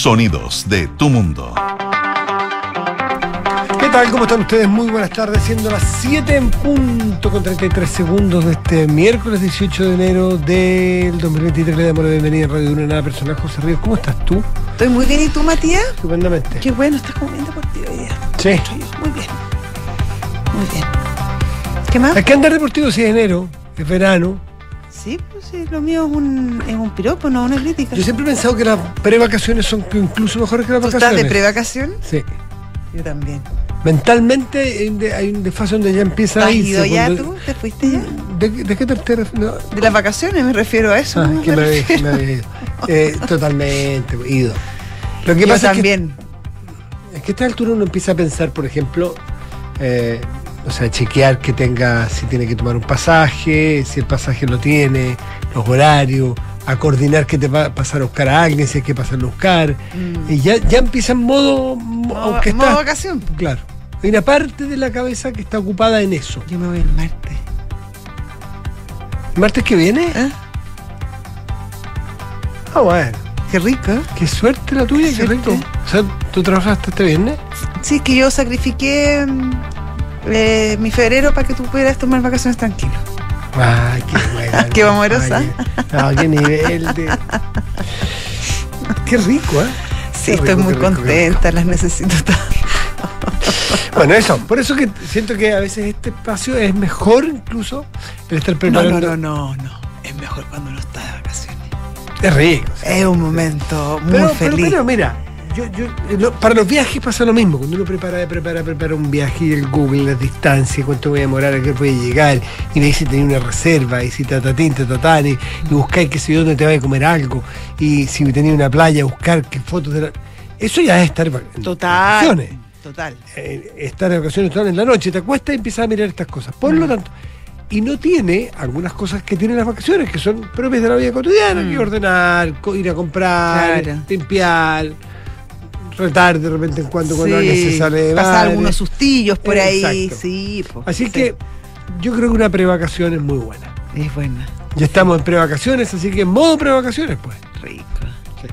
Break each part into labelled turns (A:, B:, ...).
A: Sonidos de tu mundo.
B: ¿Qué tal? ¿Cómo están ustedes? Muy buenas tardes, siendo las 7 en punto con 33 segundos de este miércoles 18 de enero del 2023. Le damos la bienvenida a Radio Una Nada Personal. José Ríos, ¿cómo estás tú?
C: Estoy muy bien, ¿y tú, Matías?
B: Estupendamente.
C: Qué bueno, estás como bien deportivo hoy día.
B: Sí.
C: Muy bien. Muy bien. ¿Qué más?
B: Hay que andar deportivo si es enero, es verano.
C: Sí, pues sí, lo mío es un, es un piropo, no una crítica.
B: Yo siempre he pensado que las prevacaciones son incluso mejores que las
C: ¿Tú estás
B: vacaciones.
C: de prevacación?
B: Sí.
C: Yo también.
B: Mentalmente hay un desfase donde ya empieza
C: ¿Has
B: a irse.
C: ido ya
B: cuando-
C: tú? ¿Te fuiste ya?
B: ¿De, de qué te, te ref- no?
C: De las vacaciones me refiero a eso.
B: Ah,
C: ¿no?
B: que me había ido. Eh, totalmente, ido. Lo que
C: Yo
B: pasa
C: también.
B: es que, es que a esta altura uno empieza a pensar, por ejemplo, eh, o sea, chequear que tenga, si tiene que tomar un pasaje, si el pasaje lo tiene, los horarios, a coordinar que te va a pasar a buscar a alguien, si hay que pasarlo a buscar.
C: Mm.
B: Y ya, ya empieza en modo, mo-
C: Modo,
B: aunque
C: modo
B: está,
C: vacación.
B: claro. Hay una parte de la cabeza que está ocupada en eso.
C: Yo me voy el martes.
B: ¿El martes que viene?
C: ¿Eh?
B: Ah, bueno.
C: Qué rico. ¿eh?
B: Qué suerte la tuya, qué,
C: Qué
B: rico. O sea, ¿tú trabajaste este viernes?
C: Sí, es que yo sacrifiqué mm, eh, mi febrero para que tú pudieras tomar vacaciones tranquilo.
B: Ay, qué buena.
C: Qué amorosa.
B: Ay, qué nivel de. Qué rico, ¿eh?
C: Sí,
B: Qué
C: estoy
B: rico,
C: muy
B: rico,
C: contenta, las necesito tanto.
B: Bueno, eso. Por eso que siento que a veces este espacio es mejor incluso el estar
C: No,
B: preparando.
C: no, no, no, no. Es mejor cuando uno está de vacaciones.
B: Es rico.
C: Es un momento muy
B: Pero, pero,
C: feliz.
B: pero mira, yo, yo, lo- para los viajes pasa lo mismo. Cuando uno prepara, prepara, prepara un viaje y el Google, las distancias, cuánto voy a demorar, a qué voy a llegar, y me dice tenía una reserva, y si tatatín, tatatán, y, y buscáis qué sé yo, dónde te vas a comer algo, y si tenía una playa, buscar qué fotos de la... Eso ya es estar en en vacaciones.
C: Total.
B: Eh, estar de vacaciones total en la noche, te acuestas y empiezas a mirar estas cosas. Por lo
C: Mm.
B: tanto, y no tiene algunas cosas que tienen las vacaciones, que son propias de la vida cotidiana,
C: Mm.
B: que ordenar, ir a comprar,
C: Claro.
B: limpiar, retar de repente en cuando, cuando
C: Sí,
B: alguien se sale de
C: Pasar algunos sustillos por ahí.
B: Exacto.
C: Sí, po.
B: Así
C: Sí.
B: que yo creo que una prevacación es muy buena.
C: Es buena.
B: Ya estamos en prevacaciones, así que en modo prevacaciones, pues.
C: Rico.
B: Sí.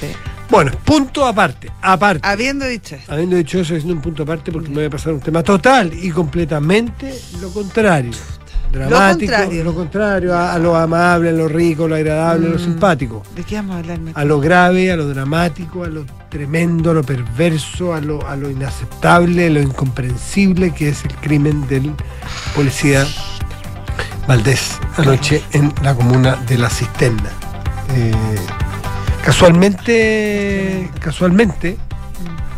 C: Sí.
B: Bueno, punto aparte, aparte.
C: Habiendo dicho esto.
B: Habiendo dicho eso, haciendo un punto aparte porque me voy a pasar un tema total y completamente lo contrario. Dramático,
C: contrario.
B: lo contrario, a, a lo amable, a lo rico, a lo agradable, a lo
C: Mm.
B: simpático.
C: ¿De qué vamos a hablar?
B: A lo grave, a lo dramático, a lo tremendo, a lo perverso, a lo, a lo inaceptable, a lo incomprensible que es el crimen del policía Valdés anoche en la comuna de La Cisterna. Eh, casualmente, casualmente,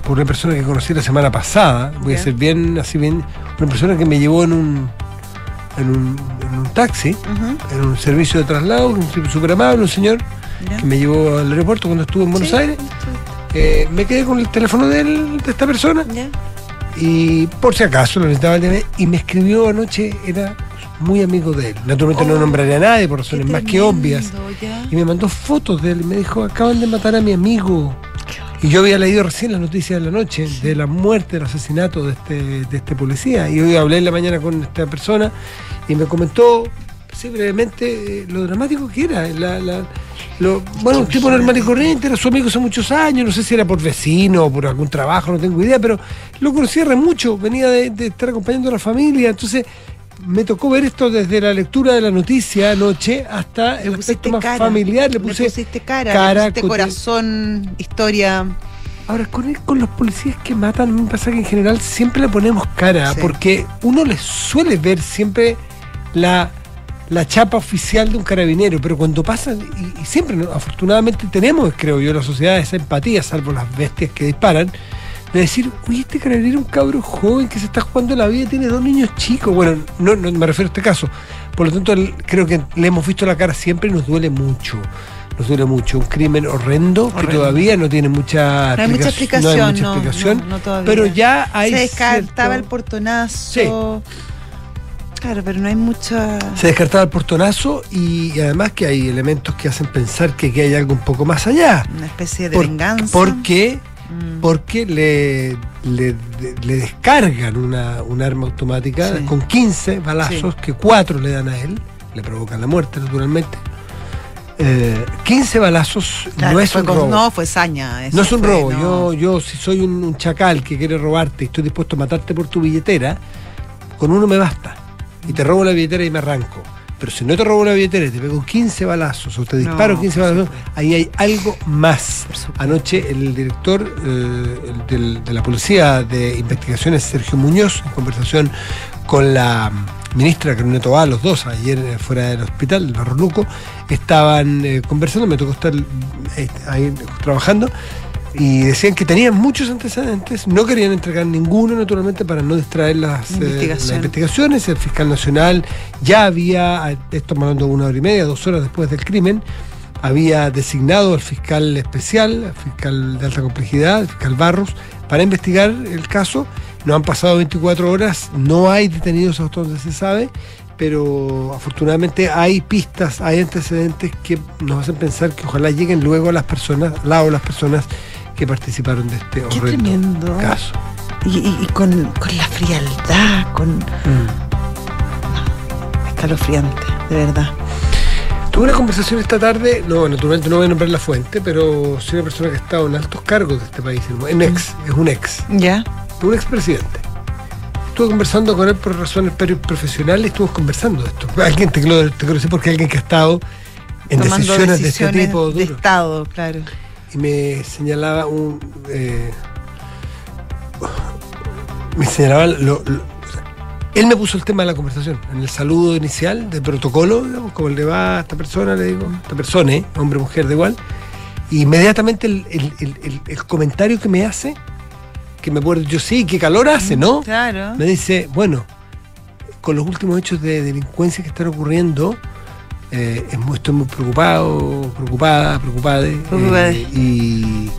B: por una persona que conocí la semana pasada, voy a ser bien, así bien, una persona que me llevó en un, en un, en un taxi, en un servicio de traslado, un tipo súper amable, un señor que me llevó al aeropuerto cuando estuve en Buenos
C: Sí,
B: Aires.
C: sí.
B: Eh, me quedé con el teléfono de, él- de esta persona y por si acaso lo necesitaba DNI, y me escribió anoche, era muy amigo de él. Naturalmente no
C: Oh,
B: nombraré a nadie por razones más que obvias.
C: ya.
B: Y me mandó fotos de él y me dijo, acaban de matar a mi amigo. Y yo había leído recién las noticias de la noche de la muerte, del asesinato de este, de este policía. Y hoy hablé en la mañana con esta persona y me comentó, sí, brevemente, eh, lo dramático que era. Bueno, un tipo normal y corriente, era su amigo hace muchos años, no sé si era por vecino o por algún trabajo, no tengo idea, pero lo conocí hace mucho, venía de, de estar acompañando a la familia. Entonces me tocó ver esto desde la lectura de la noticia anoche hasta
C: Le
B: el aspecto más
C: cara.
B: familiar. Le puse
C: pusiste cara,
B: cara,
C: le pusiste corazón, historia.
B: Ahora, con, el- con los policías que matan, me pasa que en general siempre le ponemos cara,
C: Sí.
B: porque uno les suele ver siempre la, la chapa oficial de un carabinero, pero cuando pasan, y, y siempre, ¿no? afortunadamente tenemos, creo yo, la sociedad esa empatía, salvo las bestias que disparan, de decir, uy, este carabinero es un cabro joven que se está jugando la vida, tiene dos niños chicos. Bueno, no, no me refiero a este caso. Por lo tanto, el- creo que le hemos visto la cara siempre y nos duele mucho. Nos duele mucho. Un crimen horrendo, que todavía no tiene mucha
C: No hay mucha explicación.
B: no hay mucha
C: no,
B: explicación,
C: no, no todavía.
B: pero ya hay
C: Se descartaba el portonazo. Claro, pero no hay mucha.
B: se descartaba el portonazo y, y además que hay elementos que hacen pensar que, que hay algo un poco más allá.
C: Una especie de
B: Por-
C: venganza.
B: Porque,
C: Mm.
B: porque le, le, le descargan una, un arma automática
C: Sí.
B: con 15 balazos, que 4 le dan a él, le provocan la muerte naturalmente. Eh, 15 balazos
C: Claro,
B: no es un
C: con-
B: robo.
C: No, fue saña. eso
B: No es un
C: fue,
B: robo.
C: no.
B: Yo, yo, si soy un, un chacal que quiere robarte y estoy dispuesto a matarte por tu billetera, con uno me basta. Y te robo la billetera y me arranco. Pero si no te robo la billetera y te pego 15 balazos o te
C: No,
B: disparo 15
C: por
B: balazos,
C: supuesto.
B: ahí hay algo más. Anoche el director eh, del- de la Policía de Investigaciones, Sergio Muñoz, en conversación con la ministra Carolina Tobá, los dos, ayer eh, fuera del hospital, del Barro Luco, estaban eh, conversando, me tocó estar ahí trabajando, y decían que tenían muchos antecedentes, no querían entregar ninguno, naturalmente, para no distraer las, eh, las investigaciones. El fiscal nacional ya había, esto hablando de una hora y media, dos horas después del crimen, había designado al fiscal especial, al fiscal de alta complejidad, el fiscal Barros, para investigar el caso. No han pasado 24 horas, no hay detenidos hasta donde se sabe, pero afortunadamente hay pistas, hay antecedentes que nos hacen pensar que ojalá lleguen luego a las personas, al lado de las personas que participaron de este
C: Qué tremendo.
B: caso.
C: Y, y- y con, con la frialdad, con escalofriante, de verdad.
B: Tuve una conversación esta tarde, no, naturalmente no voy a nombrar la fuente, pero soy una persona que ha estado en altos cargos de este país, en ex, es un ex.
C: ¿Ya?
B: un expresidente. Estuve conversando con él por razones profesionales, estuvimos conversando de esto. Alguien te, lo- te conocí porque alguien que ha estado en
C: Tomando
B: decisiones, de este tipo
C: de. Estado, claro.
B: Y me señalaba un. eh, me señalaba lo- él me puso el tema de la conversación, en el saludo inicial de protocolo, digamos, como le va a esta persona, le digo, esta persona, ¿eh? hombre, mujer, da igual. Y inmediatamente el, el- el- el- el comentario que me hace, que me acuerdo, yo sí, qué calor hace, ¿no?
C: Claro.
B: me dice, bueno, con los últimos hechos de delincuencia que están ocurriendo, eh, estoy muy preocupado, preocupada, preocupada.
C: Preocupada.
B: eh, y,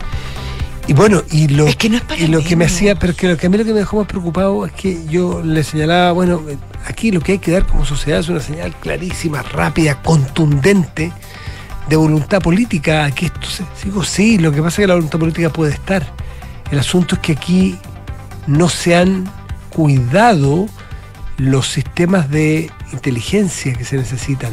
B: y bueno, y lo,
C: Es que no es para
B: y lo que me hacía, pero que lo que a mí lo que me dejó más preocupado es que yo le señalaba, bueno, eh, aquí lo que hay que dar como sociedad es una señal clarísima, rápida, contundente de voluntad política. Aquí esto se, digo, sí, lo que pasa es que la voluntad política puede estar. El asunto es que aquí no se han cuidado los sistemas de inteligencia que se necesitan.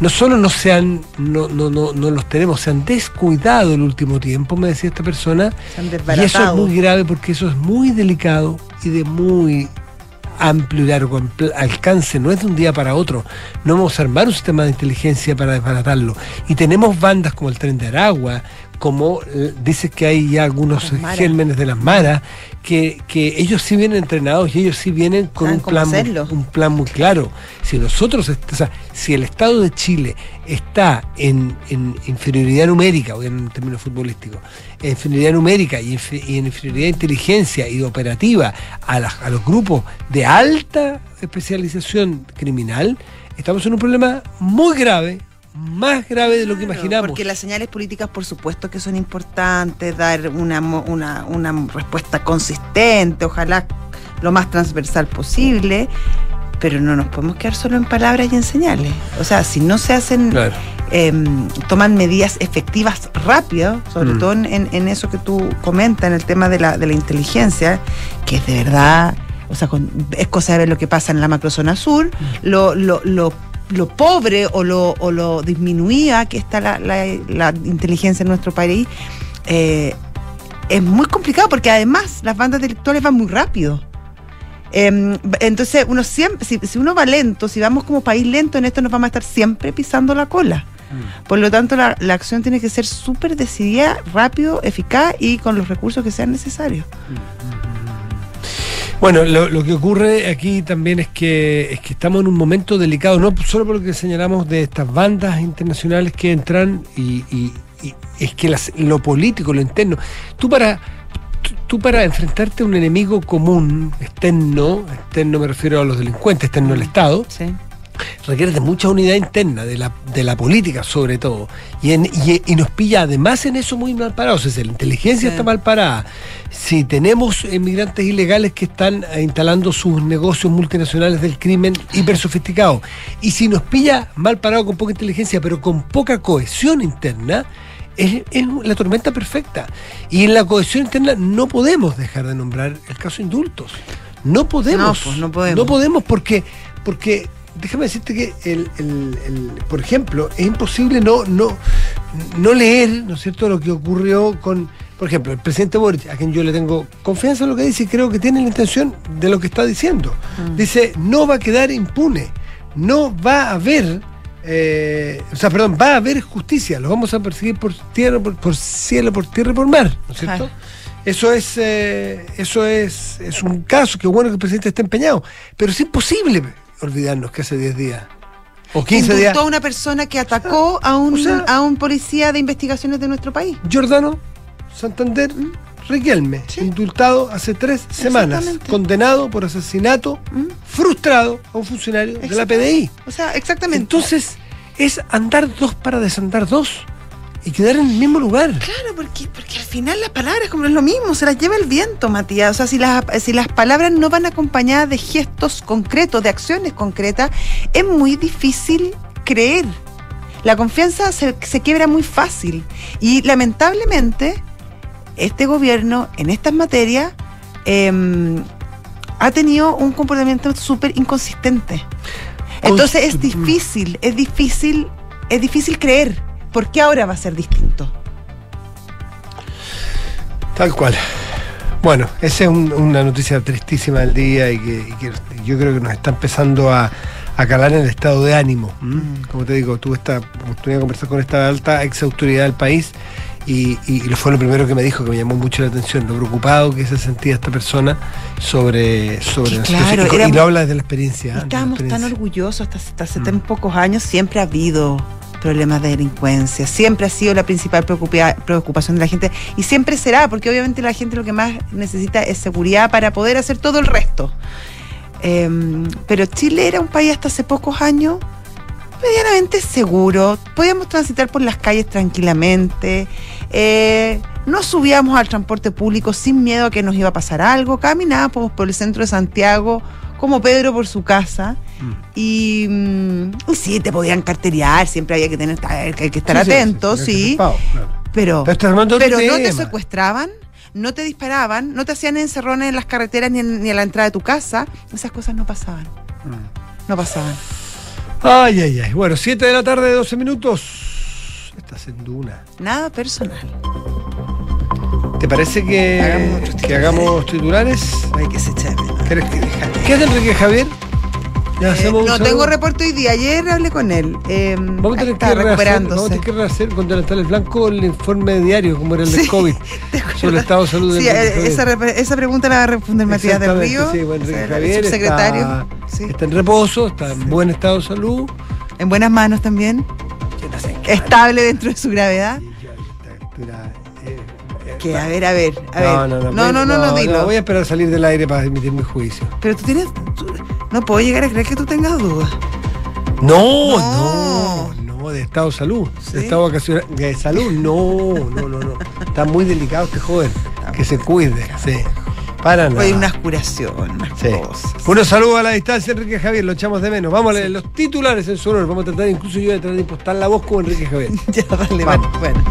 B: No solo no se han, no, no, no, no los tenemos, se han descuidado el último tiempo, me decía esta persona,
C: Se han
B: y eso es muy grave porque eso es muy delicado y de muy amplio y largo alcance, no es de un día para otro. No vamos a armar un sistema de inteligencia para desbaratarlo. Y tenemos bandas como el Tren de Aragua, como eh, dices que hay ya algunos gérmenes de las maras, que, que ellos sí vienen entrenados y ellos sí vienen con un plan,
C: hacerlo.
B: un plan muy claro. Si nosotros, o sea, si el Estado de Chile está en, en inferioridad numérica, o en términos futbolísticos, en inferioridad numérica y, en inferioridad de inteligencia y de operativa a los grupos de alta especialización criminal, estamos en un problema muy grave, más grave de lo que imaginamos.
C: Porque las señales políticas, por supuesto, que son importantes, dar una, una, una respuesta consistente, ojalá lo más transversal posible, pero no nos podemos quedar solo en palabras y en señales. O sea, si no se hacen,
B: Claro.
C: em, toman medidas efectivas rápido, sobre
B: Mm.
C: todo en, en eso que tú comentas, en el tema de la, de la inteligencia, que es de verdad, o sea, con- es cosa de ver lo que pasa en la macrozona sur, lo, lo, lo, lo pobre o lo, o lo disminuida que está la, la- la inteligencia en nuestro país. eh, es muy complicado porque además las bandas delictuales van muy rápido. Em, entonces, uno siempre, si, si uno va lento, si vamos como país lento en esto, nos vamos a estar siempre pisando la cola. Por lo tanto, la, la acción tiene que ser súper decidida, rápido, eficaz y con los recursos que sean necesarios.
B: Bueno, lo, lo que ocurre aquí también es que, es que estamos en un momento delicado, no solo por lo que señalamos de estas bandas internacionales que entran y, y- y es que las- lo político, lo interno, tú para, tú, para enfrentarte a un enemigo común, externo, externo me refiero a los delincuentes, externo al Estado,
C: Sí.
B: Requiere de mucha unidad interna, de la, de la política sobre todo. Y, en- y- y nos pilla además en eso muy mal parados. Es decir, la inteligencia
C: Sí.
B: está mal parada. Si tenemos inmigrantes ilegales que están instalando sus negocios multinacionales del crimen hiper sofisticados. Y si nos pilla mal parado con poca inteligencia, pero con poca cohesión interna, es, es la tormenta perfecta. Y en la cohesión interna no podemos dejar de nombrar el caso indultos. No podemos.
C: No, pues, no podemos.
B: No podemos porque, porque déjame decirte que, el, el- el- por ejemplo, es imposible no, no, no leer, ¿no es cierto?, lo que ocurrió con, por ejemplo, el presidente Boric, a quien yo le tengo confianza en lo que dice y creo que tiene la intención de lo que está diciendo. Dice, no va a quedar impune, no va a haber, eh, o sea, perdón, va a haber justicia, los vamos a perseguir por tierra, por, por cielo, por tierra y por mar, ¿no es cierto? Eso es, eh, eso es, es un caso, que bueno que el presidente esté empeñado, pero es imposible olvidarnos que hace 10 días o 15 días
C: Indultó a una persona que atacó a un,
B: O sea-
C: a un policía de investigaciones de nuestro país.
B: Giordano Santander Riquelme,
C: Sí.
B: indultado hace tres semanas, condenado por asesinato
C: ¿Mm?
B: frustrado a un funcionario de la. PDI.
C: O sea, exactamente.
B: Entonces, es andar dos para desandar dos y quedar en el mismo lugar.
C: Claro, porque, porque al final las palabras como es lo mismo, se las lleva el viento, Matías. O sea, si las, si las palabras no van acompañadas de gestos concretos, de acciones concretas, es muy difícil creer. La confianza se, se quiebra muy fácil. Y lamentablemente, este gobierno en estas materias em, ha tenido un comportamiento súper inconsistente. Entonces es
B: Const-
C: difícil, es difícil, es difícil creer. ¿Por qué ahora va a ser distinto?
B: Tal cual. Bueno, esa es un- una noticia tristísima del día y que, y que yo creo que nos está empezando a, a calar en el estado de ánimo. ¿m? Como te digo, tuve esta oportunidad de conversar con esta alta ex autoridad del país y, y- fue lo primero que me dijo, que me llamó mucho la atención, lo preocupado que se sentía esta persona sobre, sobre la. Y, lo habla desde la experiencia. de la
C: Estábamos tan orgullosos hasta, hasta hace
B: Mm.
C: tan pocos años, siempre ha habido problemas de delincuencia, siempre ha sido la principal preocupa- preocupación de la gente y siempre será, porque obviamente la gente lo que más necesita es seguridad para poder hacer todo el resto. Em, pero Chile era un país hasta hace pocos años medianamente seguro, podíamos transitar por las calles tranquilamente, eh, no subíamos al transporte público sin miedo a que nos iba a pasar algo, caminábamos por el centro de Santiago como Pedro por su casa
B: Mm.
C: y, mm, y sí, te podían carterear, siempre había que tener hay que estar
B: Sí,
C: atentos,
B: sí,
C: sí,
B: preocupado, claro.
C: pero,
B: Pero
C: no te secuestraban, no te disparaban, no te hacían encerrones en las carreteras ni, en- ni a la entrada de tu casa, esas cosas no pasaban,
B: Mm.
C: no pasaban.
B: Ay, ay, ay. Bueno, 7 de la tarde, 12 minutos. Estás en Duna.
C: Nada personal.
B: ¿Te parece que
C: Hagamos
B: que hagamos titulares?
C: Hay que se echa menos.
B: ¿Quieres que- ¿Qué es de Enrique Javier?
C: Eh, no tengo reporte hoy día. Ayer hablé con él. Eh,
B: Vamos a tener que rehacer, vamos a
C: recuperándose.
B: tener que rehacer Blanco el informe diario, como era el del
C: Sí,
B: COVID, sobre el estado de salud
C: Sí,
B: Enrique
C: eh,
B: Javier.
C: esa, re- esa pregunta la va a responder Matías del Río.
B: Sí, bueno, Enrique
C: el
B: Javier
C: subsecretario.
B: está,
C: Sí.
B: está en reposo, está en buen estado de salud.
C: En buenas manos también. Estable dentro de su gravedad.
B: Yo
C: Que a ver, a ver, a
B: no,
C: ver.
B: no, no,
C: no, no, no, no, dilo.
B: Voy a esperar a salir del aire para emitir mi juicio.
C: Pero tú tienes. tú- no puedo llegar a creer que tú tengas dudas.
B: No,
C: No.
B: no, no, de estado de salud.
C: ¿Sí?
B: De estado vacacional. De salud, no, no, no, no. Está muy delicado este joven. Que se cuide, sí. Para nada.
C: Hay unas curaciones, unas
B: Sí.
C: cosas.
B: Unos saludos a la distancia, Enrique Javier, lo echamos de menos. Vamos a leer los titulares en su honor. Vamos a tratar, incluso yo voy a tratar de impostar la voz como Enrique Javier.
C: Ya, dale,
B: Vamos.
C: bueno.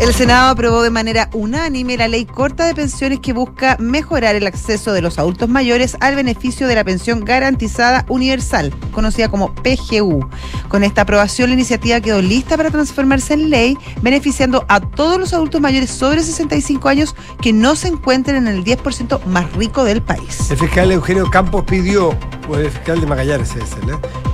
C: El Senado aprobó de manera unánime la ley corta de pensiones que busca mejorar el acceso de los adultos mayores al beneficio de la pensión garantizada universal, conocida como PGU. Con esta aprobación, la iniciativa quedó lista para transformarse en ley, beneficiando a todos los adultos mayores sobre 65 años que no se encuentren en el 10% más
B: El fiscal Eugenio Campos pidió, o el fiscal de Magallanes ¿eh?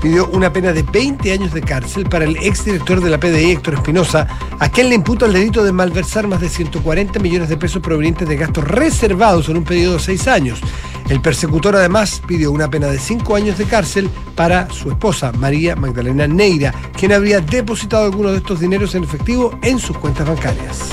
B: pidió una pena de 20 años de cárcel para el exdirector de la PDI, Héctor Espinosa, a quien le imputa el delito de malversar más de 140 millones de pesos provenientes de gastos reservados en un periodo de seis años. El persecutor además pidió una pena de 5 años de cárcel para su esposa, María Magdalena Neira, quien habría depositado algunos de estos dineros en efectivo en sus cuentas bancarias.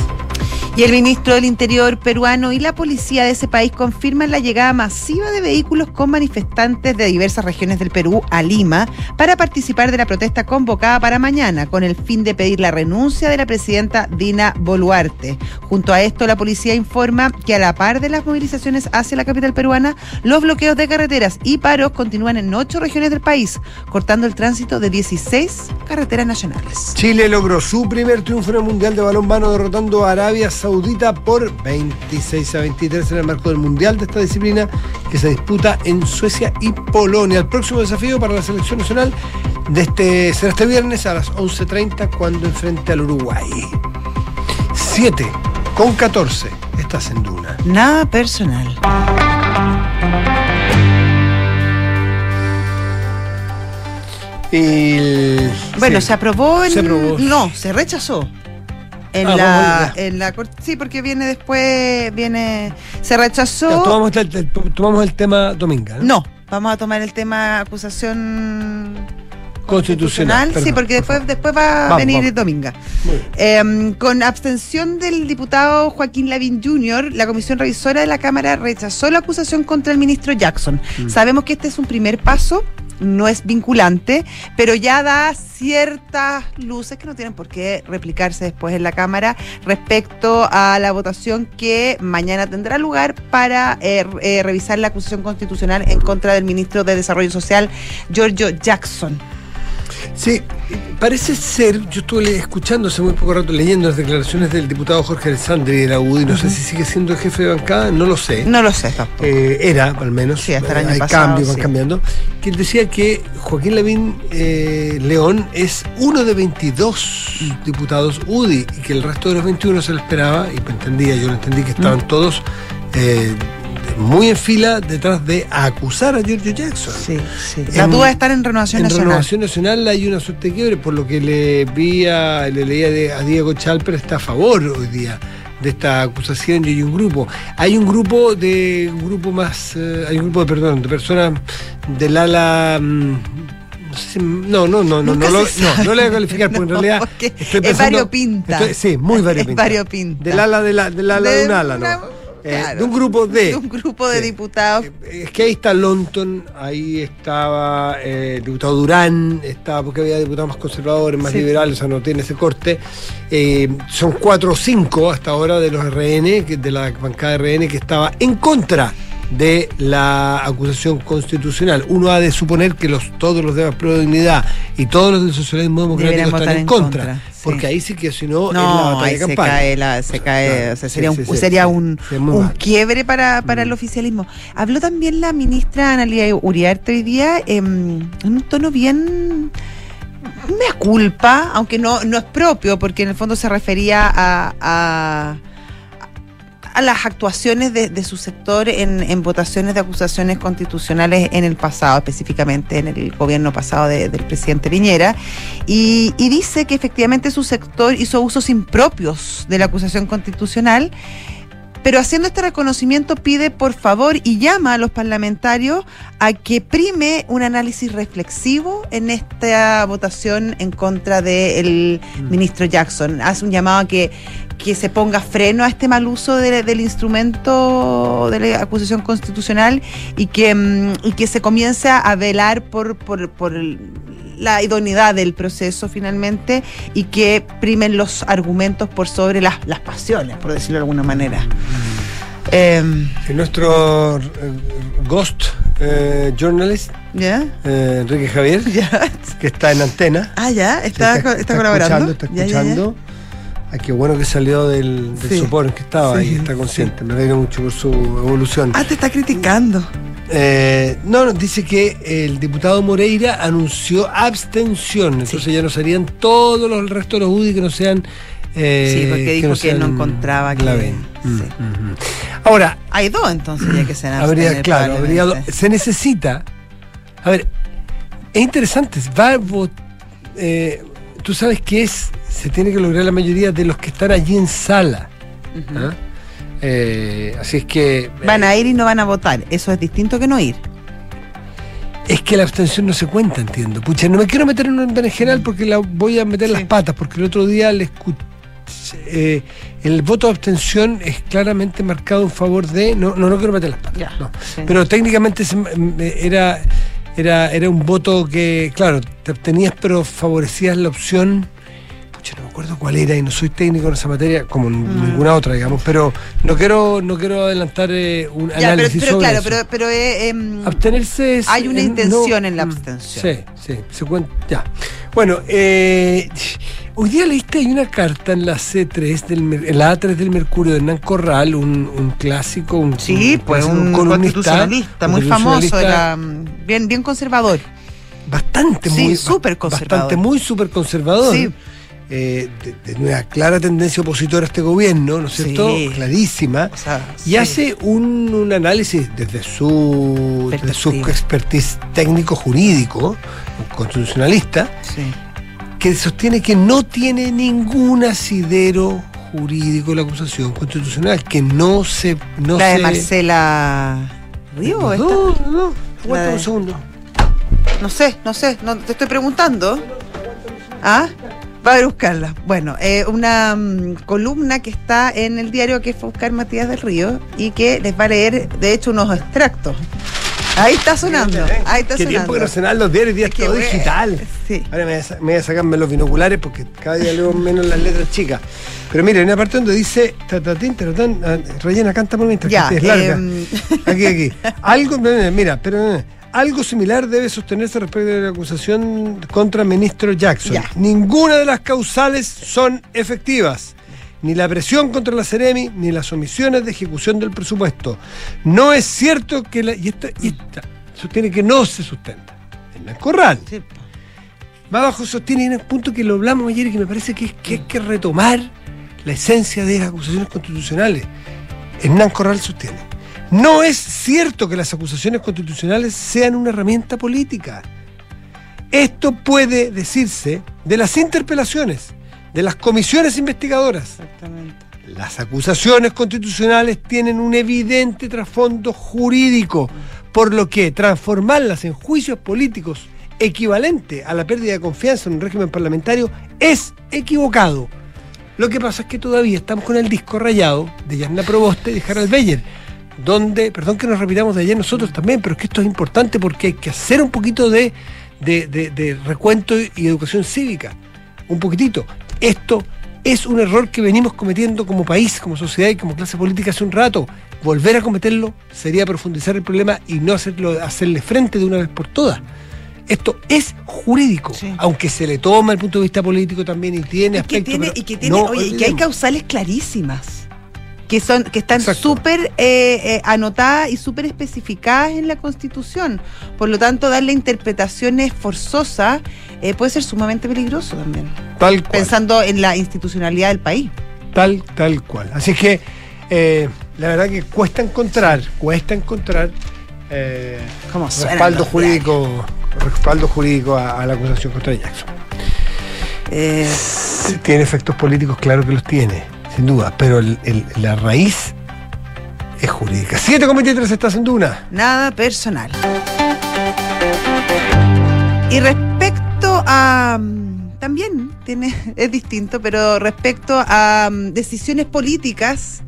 C: Y el ministro del Interior peruano y la policía de ese país confirman la llegada masiva de vehículos con manifestantes de diversas regiones del Perú a Lima para participar de la protesta convocada para mañana con el fin de pedir la renuncia de la presidenta Dina Boluarte. Junto a esto, la policía informa que a la par de las movilizaciones hacia la capital peruana, los bloqueos de carreteras y paros continúan en ocho regiones del país, cortando el tránsito de 16 carreteras nacionales.
B: Chile logró su primer triunfo en el Mundial de Balonmano derrotando a Arabia Saudita por 26 a 23 en el marco del Mundial de esta disciplina que se disputa en Suecia y Polonia. El próximo desafío para la selección nacional de este, será este viernes a las 11.30 cuando enfrente al Uruguay. 7 con 14. Estás en Duna.
C: Nada personal.
B: El-
C: Bueno,
B: sí.
C: se aprobó en.
B: Se aprobó.
C: No, se rechazó. En
B: Ah,
C: la,
B: vamos ya.
C: en la cor- sí, porque viene después, viene, se rechazó.
B: Ya, tomamos, el, el- tomamos el tema Dominga. ¿no?
C: No, vamos a tomar el tema acusación
B: Constitucional.
C: sí, porque
B: por
C: después, después va a venir
B: vamos.
C: Dominga. Eh, con abstención del diputado Joaquín Lavín Jr., la comisión revisora de la Cámara rechazó la acusación contra el ministro Jackson.
B: Mm.
C: Sabemos que este es un primer paso, no es vinculante, pero ya da ciertas luces que no tienen por qué replicarse después en la Cámara respecto a la votación que mañana tendrá lugar para eh, eh, revisar la acusación constitucional en contra del ministro de Desarrollo Social, Giorgio Jackson.
B: Sí, parece ser, yo estuve escuchando hace muy poco rato, leyendo las declaraciones del diputado Jorge Alessandri de la UDI, no sé si sigue siendo jefe de bancada, no lo sé.
C: No lo sé tampoco.
B: Eh, era, al menos.
C: Sí, hasta el año
B: Hay
C: pasado,
B: cambios, van
C: sí.
B: cambiando. Que él decía que Joaquín Lavín eh, León es uno de 22
C: Mm.
B: diputados UDI y que el resto de los 21 se lo esperaba, y pues entendía, yo lo entendí que
C: Mm.
B: estaban todos eh, muy en fila detrás de acusar a Giorgio Jackson.
C: Sí, sí. La
B: En-
C: duda está en Renovación
B: En
C: Nacional.
B: Renovación Nacional hay una suerte de quiebre, por lo que le vi a, le leía de- a Diego Chalper está a favor hoy día de esta acusación y hay un grupo. Hay un grupo de un grupo más, eh, hay un grupo de perdón, de personas del ala mm, no, no, no, no, no, no, lo- no, no le voy a calificar, porque en
C: No,
B: realidad
C: porque
B: estoy
C: es variopinta.
B: estoy- sí, muy
C: Es
B: variopinta.
C: variopinta.
B: Del ala de, la, del ala de,
C: De
B: un ala,
C: una-
B: Eh, de un grupo de.
C: De un grupo de diputados.
B: Eh, Es que ahí está Lonton, ahí estaba eh, el diputado Durán, estaba porque había diputados más conservadores, más
C: Sí.
B: liberales, o sea, no tiene ese corte. Eh, son cuatro o cinco hasta ahora de los RN, de la bancada RN, que estaba en contra de la acusación constitucional. Uno ha de suponer que los, todos los de Pro Dignidad y todos los del socialismo democrático
C: Deberían
B: están en contra.
C: contra, sí.
B: Porque ahí sí que si no, es la
C: No, se cae, la, se cae, o sea,
B: sí,
C: sería,
B: sí,
C: un, sería un, un quiebre para, para el
B: Mm.
C: oficialismo. Habló también la ministra Analia Uriarte hoy día em, en un tono bien mea culpa, aunque no, no es propio, porque en el fondo se refería a, a, a las actuaciones de, de su sector en, en votaciones de acusaciones constitucionales en el pasado, específicamente en el gobierno pasado de- del presidente Piñera, y, y dice que efectivamente su sector hizo usos impropios de la acusación constitucional. Pero haciendo este reconocimiento pide por favor y llama a los parlamentarios a que prime un análisis reflexivo en esta votación en contra del
B: Mm.
C: ministro Jackson. Hace un llamado a que, que se ponga freno a este mal uso de- del instrumento de la acusación constitucional y que, mm, y que se comience a velar por, por, por la idoneidad del proceso finalmente y que primen los argumentos por sobre las, las pasiones, por decirlo de alguna manera. Em,
B: Y nuestro eh, ghost eh, journalist,
C: ¿Ya?
B: eh, Enrique Javier,
C: ¿Ya?
B: que está en antena.
C: Ah, ya, está,
B: Sí,
C: está, colaborando.
B: Escuchando, está
C: ya,
B: escuchando. Ay, qué bueno que salió del, del
C: Sí.
B: sopor en que estaba
C: Sí,
B: y está consciente. Me alegro mucho por su evolución.
C: Ah, te está criticando.
B: Eh, no, no, dice que el diputado Moreira anunció abstención. Entonces ya no serían todos los el resto de los UDI que no sean. eh,
C: Sí, porque dijo
B: no
C: que no
B: sean
C: encontraba que- sí.
B: Mm, mm. Ahora,
C: Hay dos entonces ya que se han
B: habría, claro, habría do-
C: probablemente.
B: se necesita. A ver, es interesante. Va eh, tú sabes que es, se tiene que lograr la mayoría de los que están allí en sala. ¿ah? Eh, así es que.
C: Van a ir y no van a votar. Eso es distinto que no ir.
B: Es que la abstención no se cuenta, entiendo. Pucha, no me quiero meter en un general porque la voy a meter
C: Sí.
B: las patas, porque el otro día le escuché. eh, el voto de abstención es claramente marcado en favor de. No, no, no quiero meter las patas.
C: Ya,
B: no.
C: sí.
B: Pero técnicamente era, era, era un voto que, claro, te abstenías, pero favorecías la opción. Pucha, no me acuerdo cuál era y no soy técnico en esa materia, como en
C: Mm.
B: ninguna otra, digamos. Pero no quiero, no quiero adelantar eh, un
C: Ya,
B: análisis
C: pero
B: sobre
C: claro,
B: eso.
C: pero, pero eh, em,
B: Abstenerse es.
C: Hay una intención
B: no-
C: en la
B: mm,
C: abstención.
B: Sí, sí, se cuenta. Ya. Bueno, eh, Hoy día leíste hay una carta en la C3, del, en la A3 del Mercurio de Hernán Corral, un, un clásico, un,
C: Sí, pues un constitucionalista muy famoso, era mm, bien, bien conservador.
B: bastante
C: Sí,
B: muy
C: súper conservador.
B: bastante muy súper conservador
C: Sí.
B: Eh, de, de una clara tendencia opositora a este gobierno no es cierto
C: Sí.
B: clarísima
C: O sea,
B: y
C: sí.
B: hace un, un análisis desde su desde su expertise técnico jurídico constitucionalista
C: Sí.
B: que sostiene que no tiene ningún asidero jurídico la acusación constitucional que no se no
C: la de
B: se
C: Marcela Río,
B: no,
C: esta?
B: no, no, aguanta
C: de-
B: un segundo
C: No sé, no sé, no, te estoy preguntando. ¿Ah? Va a buscarla. Bueno, eh, una mm, columna que está en el diario que fue a buscar Matías del Río y que les va a leer, de hecho, unos extractos. Ahí está sonando, ahí está
B: Qué
C: sonando.
B: tiempo que no sonan los diarios, día es
C: Qué
B: todo
C: bueno.
B: digital.
C: Sí.
B: Ahora me voy, a, sa- me voy a sacarme los binoculares porque cada día leo menos las letras chicas. Pero mira, hay una parte donde dice, tatatín, ah, rellena, canta por mientras
C: Ya,
B: que es larga.
C: em,
B: Aquí, aquí. Algo, mira, mira, pero eh, algo similar debe sostenerse respecto de la acusación contra el ministro Jackson.
C: Ya.
B: Ninguna de las causales son efectivas. Ni la presión contra la Ceremi, ni las omisiones de ejecución del presupuesto. No es cierto que la. Y esta, y esta sostiene que no se sustenta. En el corral.
C: Sí.
B: Más abajo sostiene en un punto que lo hablamos ayer y que me parece que, es, que hay que retomar la esencia de las acusaciones constitucionales. Hernán Corral sostiene. No es cierto que las acusaciones constitucionales sean una herramienta política. Esto puede decirse de las interpelaciones, de las comisiones investigadoras.
C: Exactamente.
B: Las acusaciones constitucionales tienen un evidente trasfondo jurídico, por lo que transformarlas en juicios políticos equivalente a la pérdida de confianza en un régimen parlamentario es equivocado. Lo que pasa es que todavía estamos con el disco rayado de Yarna Proboste y de Harald Beyer, donde, perdón que nos repitamos de ayer nosotros también, pero es que esto es importante porque hay que hacer un poquito de, de- de- de recuento y educación cívica. Un poquitito. Esto es un error que venimos cometiendo como país, como sociedad y como clase política hace un rato. Volver a cometerlo sería profundizar el problema y no hacerlo, hacerle frente de una vez por todas. Esto es jurídico,
C: Sí.
B: aunque se le toma el punto de vista político también y tiene
C: Y que
B: aspectos.
C: tiene,
B: pero
C: y que tiene,
B: no
C: oye, y que hay causales clarísimas. Que son, que están súper eh, eh, anotadas y súper especificadas en la Constitución. Por lo tanto, darle interpretaciones forzosas eh, puede ser sumamente peligroso también.
B: Tal cual.
C: Pensando en la institucionalidad del país.
B: Tal, tal cual. Así que eh, la verdad que cuesta encontrar, cuesta encontrar eh,
C: ¿Cómo
B: respaldo jurídico, respaldo jurídico a, a la acusación contra Jackson. Tiene efectos políticos, claro que los tiene, sin duda, pero el- la raíz es jurídica. 7,23 estás en Duna.
C: nada personal. Y respecto a. mm, También tiene, es distinto, pero respecto a mm, decisiones políticas.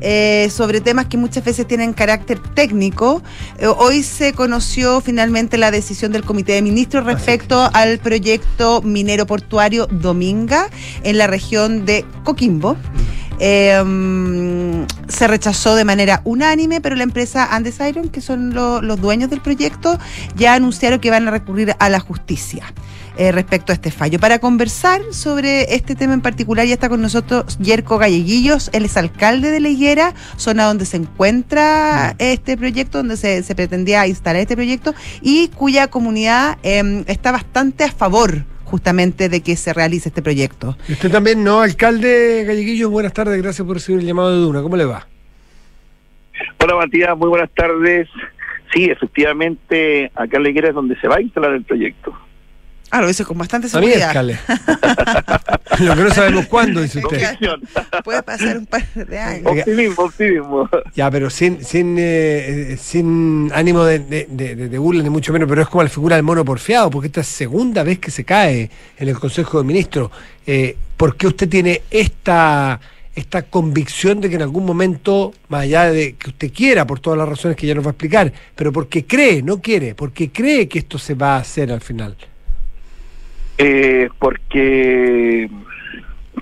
C: Eh, sobre temas que muchas veces tienen carácter técnico. Eh, hoy se conoció finalmente la decisión del Comité de Ministros respecto al proyecto minero portuario Dominga en la región de Coquimbo. Eh, mm, se rechazó de manera unánime, pero la empresa Andes Iron, que son lo- los dueños del proyecto, ya anunciaron que van a recurrir a la justicia eh, respecto a este fallo. Para conversar sobre este tema en particular, ya está con nosotros Yerko Galleguillos, él es alcalde de La Higuera, zona donde se encuentra este proyecto, donde se, se pretendía instalar este proyecto, y cuya comunidad eh, está bastante a favor justamente de que se realice este proyecto.
B: Y usted también, ¿no? Alcalde Galleguillo, buenas tardes, gracias por recibir el llamado de Duna. ¿Cómo le va?
D: Hola Matías, muy buenas tardes. Sí, efectivamente, acá en La Higuera es donde se va a instalar el proyecto.
C: Ah, lo hice con bastante seguridad.
B: Lo que no sabemos cuándo, dice usted.
C: Puede pasar un par de años.
D: Optimismo, optimismo.
B: Ya, pero sin, sin, eh, eh, sin ánimo de, de, de- de burla, ni mucho menos, pero es como la figura del mono porfiado, porque esta es segunda vez que se cae en el Consejo de Ministros. Eh, ¿Por qué usted tiene esta, esta convicción de que en algún momento, más allá de que usted quiera, por todas las razones que ya nos va a explicar, pero porque cree, no quiere, porque cree que esto se va a hacer al final?
D: Eh, porque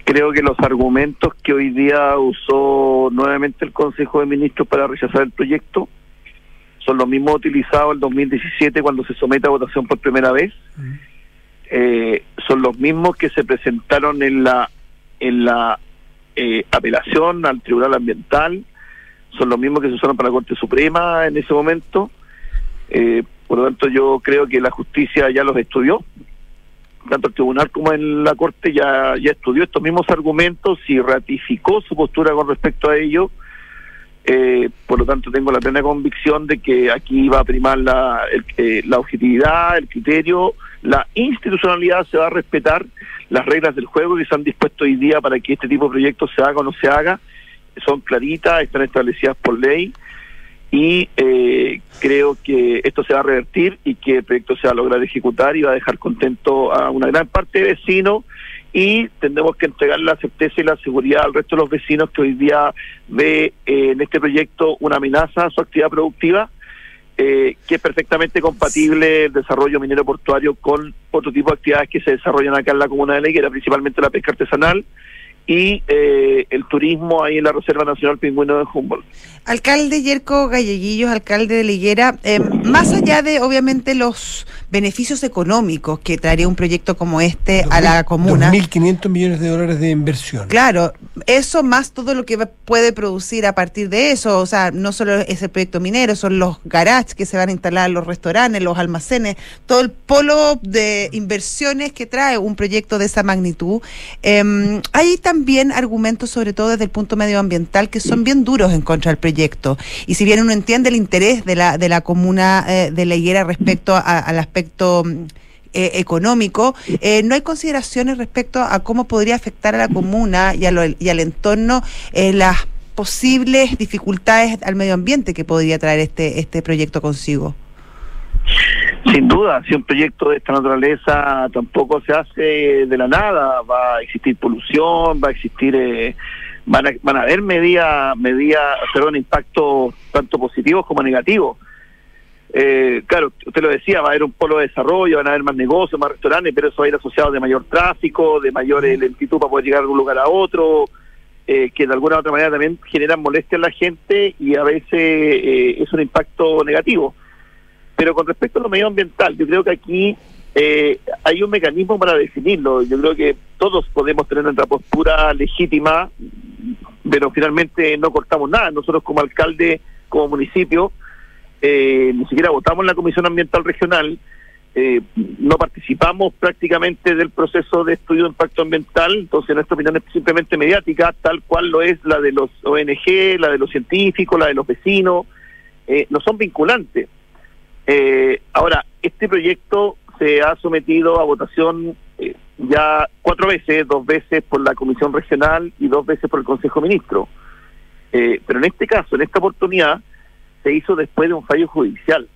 D: creo que los argumentos que hoy día usó nuevamente el Consejo de Ministros para rechazar el proyecto son los mismos utilizados en 2017 cuando se somete a votación por primera vez. Eh, son los mismos que se presentaron en la en la eh, apelación al Tribunal Ambiental, son los mismos que se usaron para la Corte Suprema en ese momento. Eh, por lo tanto, yo creo que la justicia ya los estudió, tanto el tribunal como en la Corte ya, ya estudió estos mismos argumentos y ratificó su postura con respecto a ello. Eh, por lo tanto, tengo la plena convicción de que aquí va a primar la, el- eh, la objetividad, el criterio, la institucionalidad, se va a respetar las reglas del juego que se han dispuesto hoy día para que este tipo de proyectos se haga o no se haga. Son claritas, están establecidas por ley y eh, creo que esto se va a revertir y que el proyecto se va a lograr ejecutar y va a dejar contento a una gran parte de vecinos y tendremos que entregar la certeza y la seguridad al resto de los vecinos que hoy día ve eh, en este proyecto una amenaza a su actividad productiva eh, que es perfectamente compatible el desarrollo minero portuario con otro tipo de actividades que se desarrollan acá en la comuna de Leguera, principalmente la pesca artesanal y eh, el turismo ahí en la Reserva Nacional Pingüino de Humboldt.
C: Alcalde Yerko Galleguillos, alcalde de Liguera, eh, más allá de obviamente los beneficios económicos que traería un proyecto como este a la comuna,
B: 2.500 millones de dólares de inversión.
C: claro, eso más todo lo que puede producir a partir de eso, o sea, no solo es el proyecto minero, son los garages que se van a instalar, los restaurantes, los almacenes, todo el polo de inversiones que trae un proyecto de esa magnitud. Eh, hay también argumentos, sobre todo desde el punto medioambiental, que son bien duros en contra del proyecto. Y si bien uno entiende el interés de la, de la comuna eh, de la higuera respecto a- al aspecto mm, eh, económico, eh, no hay consideraciones respecto a cómo podría afectar a la comuna y, a lo- y al entorno las posibles dificultades al medio ambiente que podría traer este, este proyecto consigo.
D: Sin duda, si un proyecto de esta naturaleza tampoco se hace de la nada, va a existir polución, va a existir, eh, van, a, van a haber medidas, medidas, perdón, impactos tanto positivos como negativos. Eh, claro, usted lo decía, va a haber un polo de desarrollo, van a haber más negocios, más restaurantes, pero eso va a ir asociado de mayor tráfico, de mayor eh, lentitud para poder llegar de un lugar a otro, eh, que de alguna u otra manera también generan molestia en la gente y a veces eh, es un impacto negativo. Pero con respecto a lo medioambiental, yo creo que aquí eh, hay un mecanismo para definirlo. Yo creo que todos podemos tener nuestra postura legítima, pero finalmente no cortamos nada. Nosotros como alcalde, como municipio, eh, ni siquiera votamos en la Comisión Ambiental Regional, eh, no participamos prácticamente del proceso de estudio de impacto ambiental, entonces nuestra opinión es simplemente mediática, tal cual lo es la de los ONG, la de los científicos, la de los vecinos, eh, no son vinculantes. Eh, ahora, este proyecto se ha sometido a votación eh, ya cuatro veces, dos veces por la Comisión Regional y dos veces por el Consejo de Ministros. Eh, pero en este caso, en esta oportunidad, se hizo después de un fallo judicial,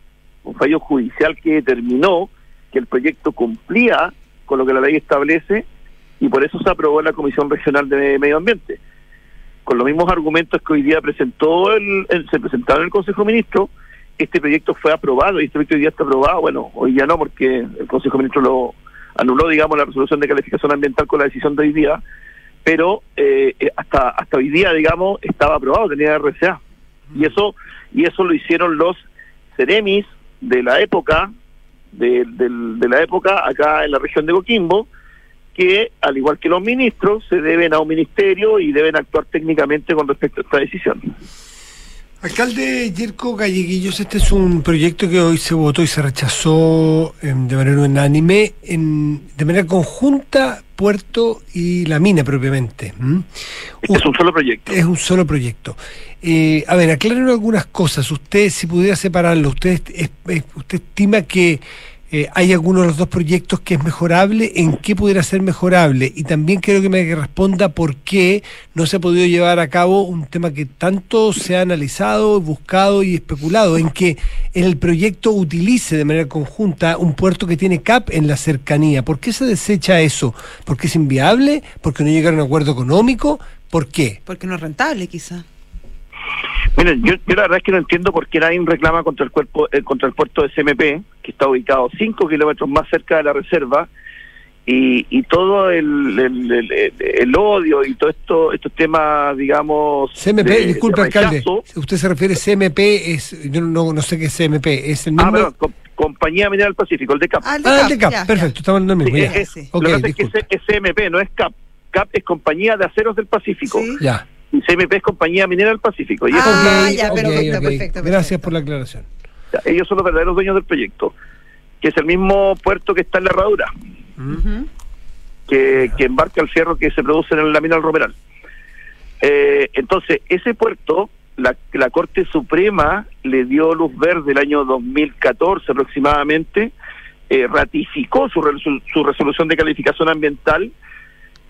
D: un fallo judicial que determinó que el proyecto cumplía con lo que la ley establece y por eso se aprobó en la Comisión Regional de Medio Ambiente. Con los mismos argumentos que hoy día presentó el, el- se presentaron en el Consejo de Ministros, este proyecto fue aprobado y este proyecto hoy día está aprobado. Bueno, hoy ya no, porque el Consejo de Ministros lo anuló, digamos, la resolución de calificación ambiental con la decisión de hoy día, pero eh, eh, hasta hasta hoy día, digamos, estaba aprobado, tenía RCA. Y eso y eso lo hicieron los Ceremis de la época, de, del- de la época acá en la región de Coquimbo, que al igual que los ministros se deben a un ministerio y deben actuar técnicamente con respecto a esta decisión.
B: Alcalde Yerko Galleguillos, este es un proyecto que hoy se votó y se rechazó em, de manera unánime, en, de manera conjunta, Puerto y la mina propiamente.
D: Este es un solo proyecto.
B: Es un solo proyecto. Eh, a ver, aclárenos algunas cosas. Usted, si pudiera separarlo, ¿usted, es- es- usted estima que eh, hay alguno de los dos proyectos que es mejorable? ¿En qué pudiera ser mejorable? Y también quiero que me responda por qué no se ha podido llevar a cabo un tema que tanto se ha analizado, buscado y especulado, en que el proyecto utilice de manera conjunta un puerto que tiene CAP en la cercanía. ¿Por qué se desecha eso? ¿Porque es inviable? ¿Porque no llegaron a un acuerdo económico? ¿Por qué?
C: Porque no es rentable, quizá.
D: Miren, yo, yo la verdad es que no entiendo por qué nadie reclama contra el cuerpo, eh, contra el puerto de CMP, que está ubicado 5 kilómetros más cerca de la reserva, y, y todo el, el, el- el- el odio y todo esto, estos temas, digamos.
B: CMP,
D: de-
B: disculpe
D: de
B: alcalde, usted se refiere CMP, es, yo no, no sé qué es CMP, es el
D: Ah,
B: mismo...
D: perdón, com- Compañía Mineral Pacífico, el de CAP.
C: Ah, el de
B: Ah,
C: Cap,
B: el de CAP,
C: ya, ya.
B: perfecto, estamos en lo mismo.
D: Sí,
B: ya.
D: es-
C: sí.
B: Ok,
D: Lo que pasa es que es, es CMP, no es CAP. CAP es Compañía de Aceros del Pacífico
C: Sí.
B: Ya.
D: Y CMP es Compañía Minera del Pacífico. Y
C: Ah, ya,
B: ok,
C: perfecto, perfecto,
B: Gracias
C: perfecto.
B: por la aclaración.
D: ellos son los verdaderos dueños del proyecto, que es el mismo puerto que está en la herradura, que, que embarca el fierro que se produce en la mina del Romeral. Eh, entonces, ese puerto, la, la Corte Suprema le dio luz verde el año 2014 aproximadamente, eh, ratificó su, resol- su resolución de calificación ambiental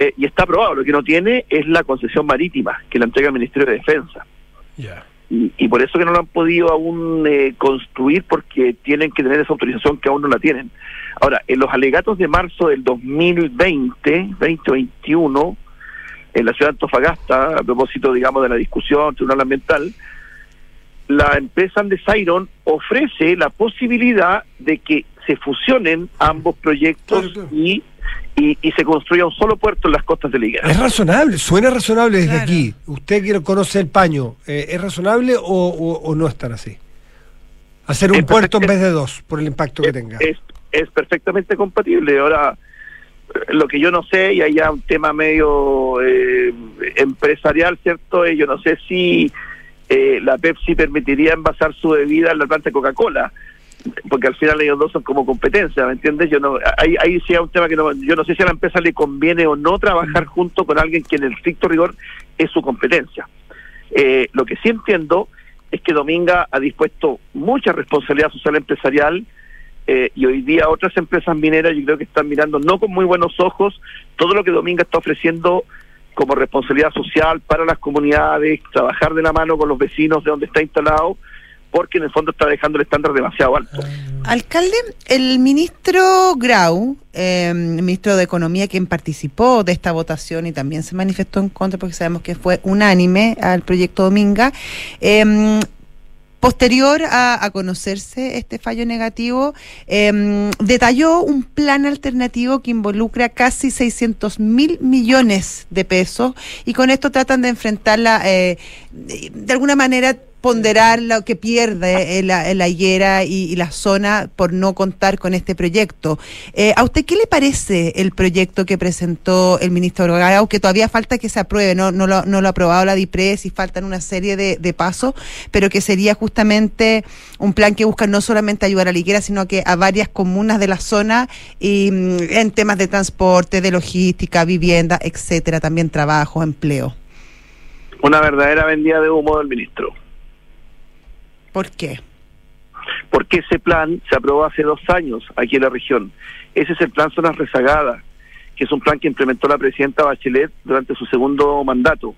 D: eh, y está aprobado. Lo que no tiene es la concesión marítima, que la entrega el Ministerio de Defensa. Y, y por eso que no lo han podido aún eh, construir porque tienen que tener esa autorización que aún no la tienen. Ahora, en los alegatos de marzo del 2020, 2021, en la ciudad de Antofagasta, a propósito, digamos, de la discusión tribunal ambiental, la empresa Andesiron ofrece la posibilidad de que se fusionen ambos proyectos
B: Claro, claro.
D: Y, y, y se construya un solo puerto en las costas de la Higuera.
B: Es razonable, suena razonable desde
C: Claro.
B: aquí. Usted que conoce el paño, eh, ¿es razonable o, o- o no es tan así? Hacer un
D: Es
B: puerto en vez de dos, por el impacto que tenga.
D: Es, es perfectamente compatible. Ahora, eh, lo que yo no sé, y hay ya un tema medio eh, empresarial, ¿cierto? Eh, yo no sé si eh, la Pepsi permitiría envasar su bebida en la planta de Coca-Cola, porque al final ellos dos son como competencia, ¿me entiendes? Yo no, ahí, ahí sí hay un tema que no, yo no sé si a la empresa le conviene o no trabajar junto con alguien que en el estricto rigor es su competencia. Eh, lo que sí entiendo es que Dominga ha dispuesto mucha responsabilidad social empresarial eh, y hoy día otras empresas mineras yo creo que están mirando no con muy buenos ojos todo lo que Dominga está ofreciendo como responsabilidad social para las comunidades, trabajar de la mano con los vecinos de donde está instalado, porque en el fondo está dejando el estándar demasiado alto.
C: Alcalde, el ministro Grau, eh, ministro de Economía, quien participó de esta votación y también se manifestó en contra porque sabemos que fue unánime al proyecto Dominga, eh, Posterior a, conocerse este fallo negativo, eh, detalló un plan alternativo que involucra casi 600 mil millones de pesos y con esto tratan de enfrentarla, eh, de alguna manera ponderar lo que pierde la, la higuera y, la zona por no contar con este proyecto. Eh, ¿A usted qué le parece el proyecto que presentó el ministro Grau, que todavía falta que se apruebe? No, no, lo, ha aprobado la DIPRES y faltan una serie de, de pasos, pero que sería justamente un plan que busca no solamente ayudar a la higuera, sino que a varias comunas de la zona y mm, en temas de transporte, de logística, vivienda, etcétera, también trabajo, empleo.
D: Una verdadera vendida de humo del ministro.
C: ¿Por qué?
D: Porque ese plan se aprobó hace dos años aquí en la región. Ese es el plan Zonas Rezagadas, que es un plan que implementó la presidenta Bachelet durante su segundo mandato.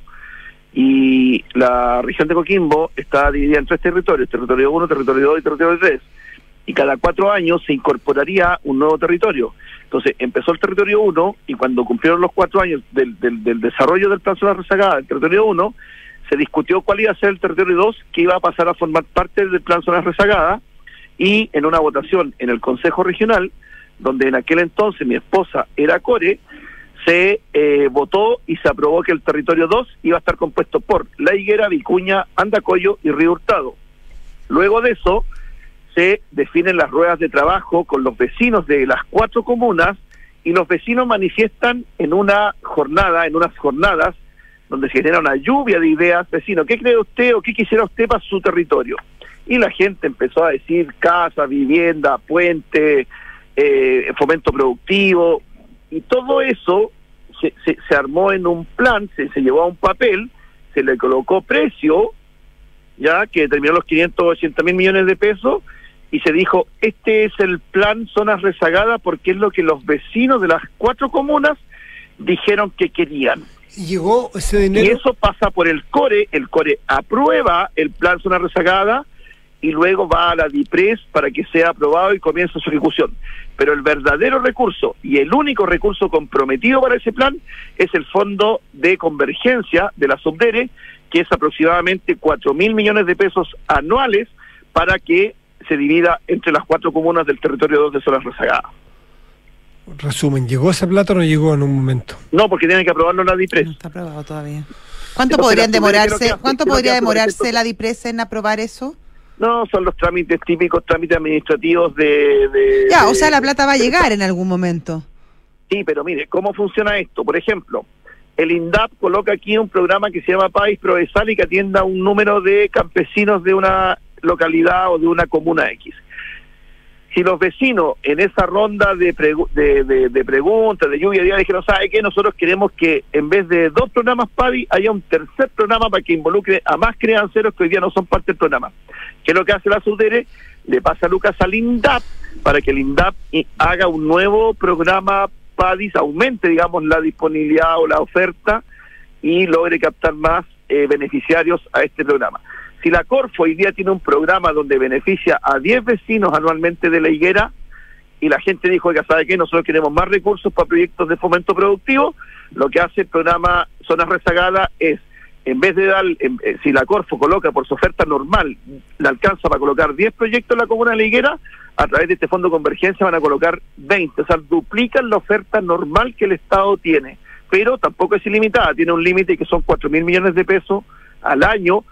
D: Y la región de Coquimbo está dividida en tres territorios, territorio 1, territorio 2 y territorio 3. Y cada cuatro años se incorporaría un nuevo territorio. Entonces empezó el territorio 1 y cuando cumplieron los cuatro años del, del, del desarrollo del plan Zonas Rezagadas del territorio 1, se discutió cuál iba a ser el territorio 2 que iba a pasar a formar parte del plan Zonas Rezagadas y en una votación en el Consejo Regional, donde en aquel entonces mi esposa era core, se eh, votó y se aprobó que el territorio 2 iba a estar compuesto por La Higuera, Vicuña, Andacoyo y Río Hurtado. Luego de eso se definen las ruedas de trabajo con los vecinos de las cuatro comunas y los vecinos manifiestan en una jornada, en unas jornadas, donde se genera una lluvia de ideas, vecino, ¿qué cree usted o qué quisiera usted para su territorio? Y la gente empezó a decir casa, vivienda, puente, eh, fomento productivo, y todo eso se, se, se armó en un plan, se, se llevó a un papel, se le colocó precio, ya que determinó los 580 mil millones de pesos, y se dijo, este es el plan Zonas Rezagadas porque es lo que los vecinos de las cuatro comunas dijeron que querían.
B: ¿Y llegó ese
D: Y
B: dinero?
D: eso pasa por el CORE, el CORE aprueba el plan Zona Rezagada y luego va a la DIPRES para que sea aprobado y comience su ejecución. Pero el verdadero recurso y el único recurso comprometido para ese plan es el Fondo de Convergencia de la Subdere, que es aproximadamente 4 mil millones de pesos anuales para que se divida entre las cuatro comunas del territorio 2 de Zonas Rezagadas.
B: Resumen, ¿llegó esa plata o no llegó en un momento?
D: No, porque tienen que aprobarlo la DIPRES.
C: No está aprobado todavía. ¿Cuánto
D: Entonces,
C: podrían demorarse?
D: hace-
C: ¿Cuánto podría
D: ese
C: demorarse la DIPRES en aprobar eso?
D: No, son los trámites típicos, trámites administrativos de... de-
C: Ya, o sea, la plata va a llegar en algún momento.
D: Sí, pero mire, ¿cómo funciona esto? Por ejemplo, el INDAP coloca aquí un programa que se llama País Progresal y que atienda un número de campesinos de una localidad o de una comuna X. Si los vecinos en esa ronda de, de, de- de preguntas, de lluvia día, dijeron, ¿sabe qué? Nosotros queremos que en vez de dos programas PADI haya un tercer programa para que involucre a más crianceros que hoy día no son parte del programa. ¿Qué es lo que hace la SUDERE? Le pasa a Lucas al INDAP para que el INDAP haga un nuevo programa PADIS, aumente, digamos, la disponibilidad o la oferta y logre captar más eh, beneficiarios a este programa. Si la Corfo hoy día tiene un programa donde beneficia a 10 vecinos anualmente de la higuera y la gente dijo, oiga, ¿sabe qué? Nosotros queremos más recursos para proyectos de fomento productivo, lo que hace el programa Zonas Rezagadas es, en vez de dar, eh, si la Corfo coloca por su oferta normal, le alcanza para colocar 10 proyectos en la comuna de la higuera, a través de este fondo de convergencia van a colocar 20, o sea, duplican la oferta normal que el Estado tiene, pero tampoco es ilimitada, tiene un límite que son 4 mil millones de pesos al año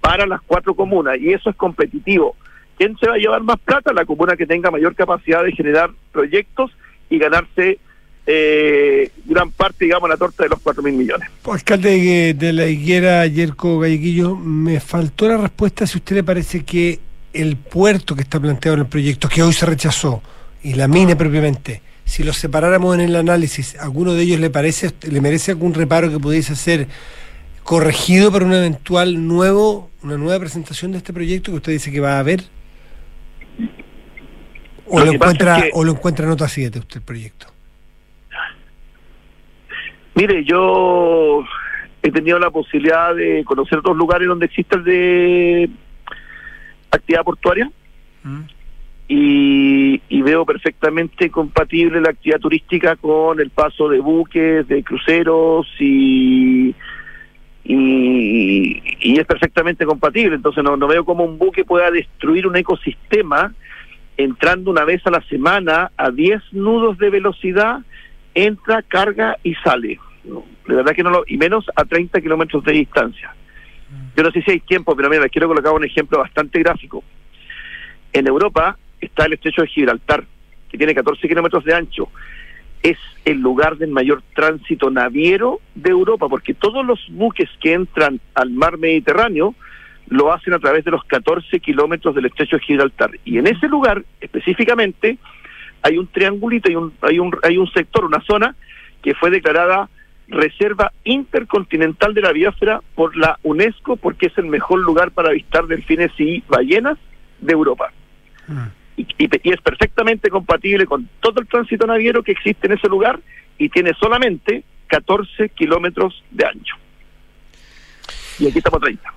D: para las cuatro comunas, y eso es competitivo. ¿Quién se va a llevar más plata? La comuna que tenga mayor capacidad de generar proyectos y ganarse eh, gran parte, digamos, la torta de los 4 mil millones.
B: Alcalde de, de la higuera, Yerko Galleguillo, me faltó la respuesta si usted le parece que el puerto que está planteado en el proyecto, que hoy se rechazó, y la mina propiamente, si los separáramos en el análisis, ¿alguno de ellos le parece, le merece algún reparo que pudiese ser corregido para un eventual nuevo, una nueva presentación de este proyecto que usted dice que va a haber? ¿O
D: Lo
B: encuentra,
D: es que-
B: o lo encuentra nota 7 usted el proyecto?
D: Mire, yo he tenido la posibilidad de conocer otros lugares donde existe el de actividad portuaria y, y veo perfectamente compatible la actividad turística con el paso de buques, de cruceros y, y, y es perfectamente compatible. Entonces no, no veo cómo un buque pueda destruir un ecosistema entrando una vez a la semana a 10 nudos de velocidad, entra, carga y sale. No, de verdad que no lo, y menos a 30 kilómetros de distancia. Yo no sé si hay tiempo, pero mira, les quiero colocar un ejemplo bastante gráfico. En Europa está el estrecho de Gibraltar, que tiene 14 kilómetros de ancho. Es el lugar del mayor tránsito naviero de Europa, porque todos los buques que entran al mar Mediterráneo lo hacen a través de los 14 kilómetros del estrecho de Gibraltar. Y en ese lugar, específicamente, hay un triangulito, hay un, hay un, hay un sector, una zona que fue declarada Reserva Intercontinental de la Biosfera por la UNESCO porque es el mejor lugar para avistar delfines y ballenas de Europa. Y, y- y es perfectamente compatible con todo el tránsito naviero que existe en ese lugar y tiene solamente 14 kilómetros de ancho. Y aquí estamos a 30.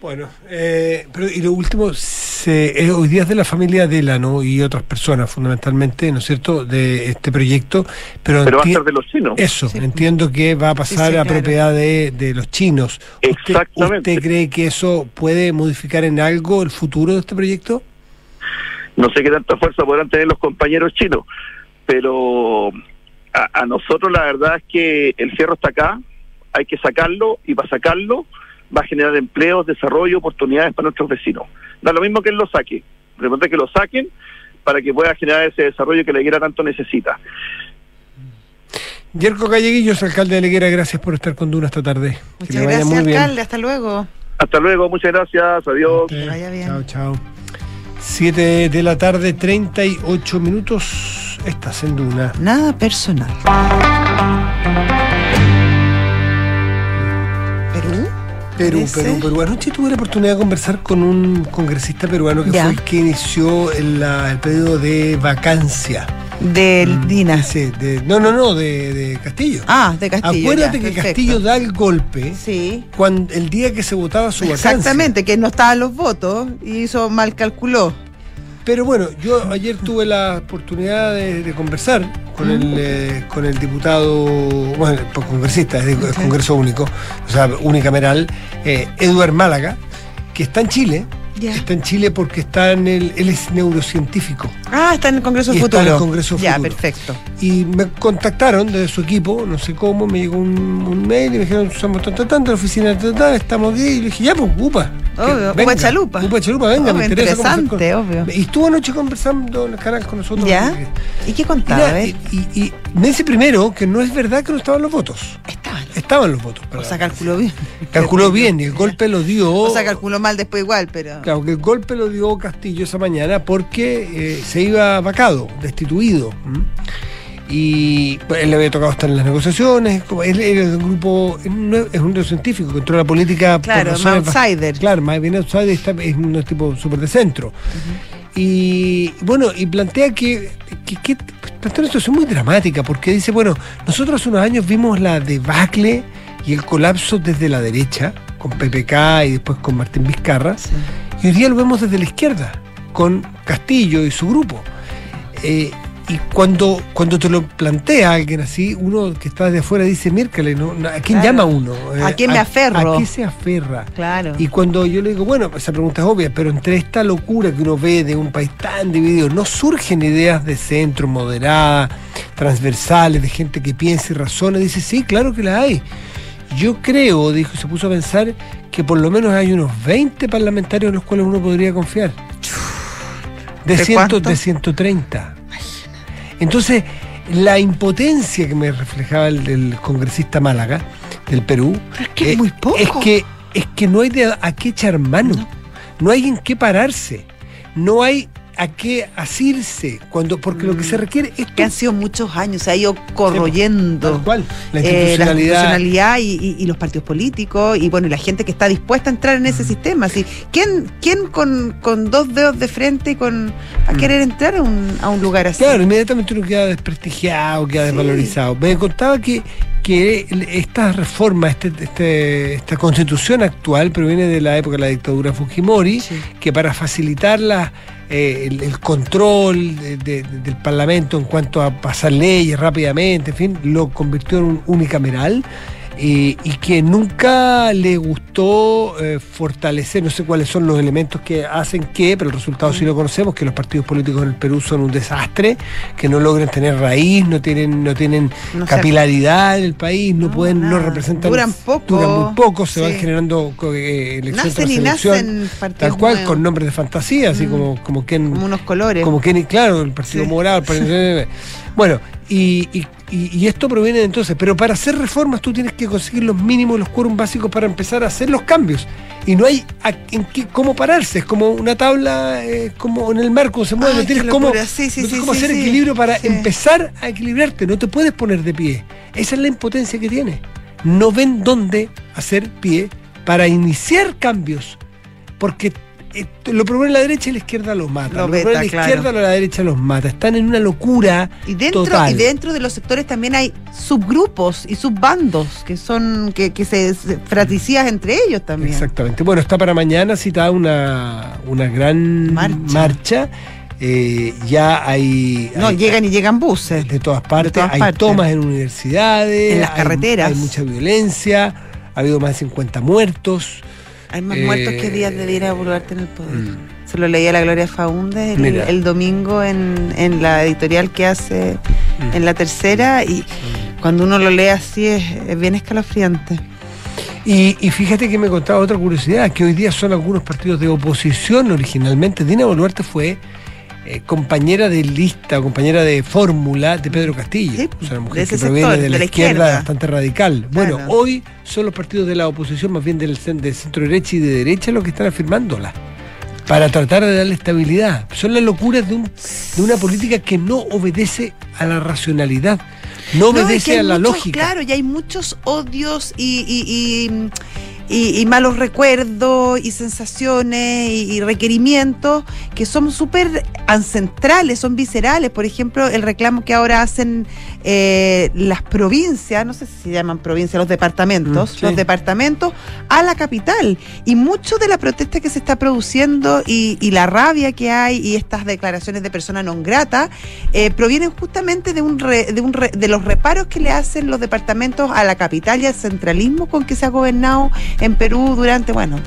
B: Bueno, eh, pero y lo último, se, eh, hoy día es de la familia Delano y otras personas fundamentalmente, ¿no es cierto?, de este proyecto, pero,
D: Pero va a ser de los chinos.
B: eso,
C: Sí.
B: entiendo que va a pasar
C: Sí, sí,
B: a
C: claro.
B: propiedad de, de los chinos. ¿Usted,
D: Exactamente.
B: ¿Usted cree que eso puede modificar en algo el futuro de este proyecto?
D: No sé qué tanta fuerza podrán tener los compañeros chinos, pero a, a nosotros la verdad es que el fierro está acá, hay que sacarlo y para sacarlo va a generar empleos, desarrollo, oportunidades para nuestros vecinos. Da lo mismo que él lo saque, pregunta que lo saquen para que pueda generar ese desarrollo que la higuera tanto necesita.
B: Yerko Galleguillos, alcalde de Leguera, gracias por estar con Duna esta tarde. Que
C: Muchas
B: vaya
C: gracias,
B: muy bien.
C: alcalde. Hasta luego.
D: Hasta luego, muchas gracias, adiós.
B: Ok,
C: vaya bien.
B: Chao, chao. 7 de la tarde, 38 minutos. Estás en Duna.
C: Nada personal. Perú.
B: Perú. Perú, Perú. Anoche tuve la oportunidad de conversar con un congresista peruano que
C: Ya.
B: fue el que inició el, la- el pedido de vacancia.
C: Del Dina.
B: Ese, de- no, no, no, de, de Castillo.
C: Ah, de Castillo.
B: Acuérdate
C: ya,
B: que
C: perfecto.
B: Castillo da el golpe
C: Sí.
B: cuando, el día que se votaba su vacancia.
C: Exactamente, que no estaban los votos y hizo mal calculó.
B: Pero bueno, yo ayer tuve la oportunidad de, de conversar con el eh, con el diputado, bueno, congresista, es de Congreso Único, o sea, unicameral, eh, Eduard Málaga, que está en Chile
C: Ya.
B: Está en Chile porque está en el, él es neurocientífico.
C: Ah, está en el Congreso
B: Y
C: Futuro.
B: está en el Congreso
C: Ya,
B: Futuro.
C: perfecto.
B: Y me contactaron de su equipo, no sé cómo, me llegó un, un mail y me dijeron, somos tan, tan, tan, de la oficina estamos aquí. Y le dije, ya, pues, upa.
C: Obvio,
B: venga,
C: upa chalupa.
B: Upa chalupa, venga,
C: Obvio,
B: me interesa
C: interesante, obvio.
B: Y estuvo anoche conversando en el canal con nosotros.
C: ¿Ya? ¿Y qué contaba?
B: Y, y- y me dice primero que no es verdad que no estaban los votos.
C: Estaban.
B: Estaban los votos.
C: O sea, calculó bien.
B: Calculó bien y el golpe lo dio.
C: O sea, calculó mal después igual, pero.
B: Claro, que el golpe lo dio Castillo esa mañana porque eh, se iba vacado, destituido. Y él le había tocado estar en las negociaciones, él de un grupo, no es es un científico que entró a la política. por
C: Claro,
B: razones ba-
C: outsider.
B: Claro, más bien outsider, está, es un tipo súper de centro. Y bueno, y plantea que, que, que plantea una situación muy dramática, porque dice, bueno, nosotros hace unos años vimos la debacle y el colapso desde la derecha, con PPK y después con Martín Vizcarra,
C: Sí.
B: Y hoy día lo vemos desde la izquierda, con Castillo y su grupo. Eh, y cuando, cuando te lo plantea alguien así, uno que está de afuera dice, miércale, ¿no? ¿a quién
C: Claro.
B: llama uno? Eh,
C: ¿A quién me aferro?
B: ¿A qué se aferra?
C: Claro.
B: Y cuando yo le digo, bueno, esa pregunta es obvia, pero entre esta locura que uno ve de un país tan dividido, ¿no surgen ideas de centro, moderadas, transversales, de gente que piensa y razona? Dice, sí, claro que las hay. Yo creo, dijo, se puso a pensar que por lo menos hay unos 20 parlamentarios en los cuales uno podría confiar. De,
C: ¿De
B: ciento- de 130. Entonces, la impotencia que me reflejaba el, el congresista Málaga, del Perú,
C: Pero es que es muy poco.
B: es que, es que no hay de a qué echar mano, no.
C: No.
B: hay en qué pararse, no hay a qué asirse, cuando, porque lo que se requiere es
C: que han sido muchos años, se ha ido corroyendo.
B: Tal cual, la
C: eh, la
B: institucionalidad.
C: institucionalidad y, y- y los partidos políticos y bueno y la gente que está dispuesta a entrar en ese sistema así quién quién con, con dos dedos de frente y con a
B: Mm.
C: querer entrar a un, a un lugar así
B: Claro, inmediatamente uno queda desprestigiado, queda
C: Sí.
B: desvalorizado. Me contaba que, que esta reforma, este, este- esta constitución actual proviene de la época de la dictadura Fujimori,
C: Sí.
B: que para facilitar la, eh, el, control de- de- del Parlamento en cuanto a pasar leyes rápidamente, en fin, lo convirtió en un unicameral. Eh, y que nunca le gustó eh, fortalecer, no sé cuáles son los elementos que hacen que, pero el resultado sí lo conocemos, que los partidos políticos en el Perú son un desastre, que no logran tener raíz, no tienen, no tienen
C: No
B: capilaridad en el país, no,
C: No,
B: pueden, no
C: nada.
B: representan,
C: Duran poco.
B: duran muy poco, se van generando eh, elección
C: nacen y nacen partidos
B: tal cual,
C: nuevos,
B: con nombres de fantasía, así
C: Mm.
B: como, como quien
C: como unos colores
B: como que, claro, el Partido
C: Sí.
B: Morado, el Partido- Bueno, y, y- y- y esto proviene de entonces, pero para hacer reformas tú tienes que conseguir los mínimos, los quórum básicos para empezar a hacer los cambios. Y no hay a- en qué, cómo pararse, es como una tabla, eh, como en el marco se mueve,
C: Ay,
B: no tienes cómo,
C: locura. Sí, sí,
B: no tienes
C: sí,
B: cómo hacer equilibrio para empezar a equilibrarte, no te puedes poner de pie. Esa es la impotencia que tiene. No ven dónde hacer pie para iniciar cambios, porque eh, lo propone la derecha y la izquierda los mata.
C: Lo
B: Lo,
C: veta,
B: la
C: claro.
B: izquierda o la derecha los mata. Están en una locura
C: y dentro
B: total.
C: y dentro de los sectores también hay subgrupos y subbandos que son que, que se, se entre ellos también
B: Exactamente. Bueno, está para mañana citada una, una gran
C: Marcha.
B: marcha. Eh, ya hay,
C: no
B: hay-
C: llegan y llegan buses
B: de todas partes.
C: todas
B: hay
C: partes.
B: tomas en universidades.
C: En las
B: hay-
C: carreteras.
B: Hay, mucha violencia. Ha habido más de 50 muertos.
C: Hay más
B: Eh,
C: muertos que días de ir a Boluarte en el poder
B: Mm.
C: se lo leía la Gloria Faúndez el, el domingo en, en la editorial que hace
B: Mm.
C: en la tercera y cuando uno lo lee así es, es bien escalofriante
B: Y, y fíjate que me contaba otra curiosidad, que hoy día son algunos partidos de oposición originalmente. Dina Boluarte fue eh, compañera de lista, compañera de fórmula de Pedro Castillo.
C: Sí,
B: o sea, una
C: de
B: mujer
C: ese
B: que proviene de la,
C: de la
B: izquierda,
C: izquierda.
B: bastante radical. Bueno,
C: Claro.
B: hoy son los partidos de la oposición, más bien del, del centro derecha y de derecha, los que están afirmándola. Para tratar de darle estabilidad. Son las locuras de, un, de una política que no obedece a la racionalidad, no
C: No, es
B: obedece
C: que
B: a la
C: muchos-
B: lógica.
C: Claro, y hay muchos odios y, y- y- y- y malos recuerdos y sensaciones y, y requerimientos que son súper ancestrales, son viscerales. Por ejemplo, el reclamo que ahora hacen eh, las provincias, no sé si se llaman provincias, los departamentos,
B: Mm, sí.
C: los departamentos a la capital. Y mucho de la protesta que se está produciendo y, y la rabia que hay y estas declaraciones de persona non grata eh, provienen justamente de, un re- de, un re- de los reparos que le hacen los departamentos a la capital y al centralismo con que se ha gobernado en Perú durante, bueno,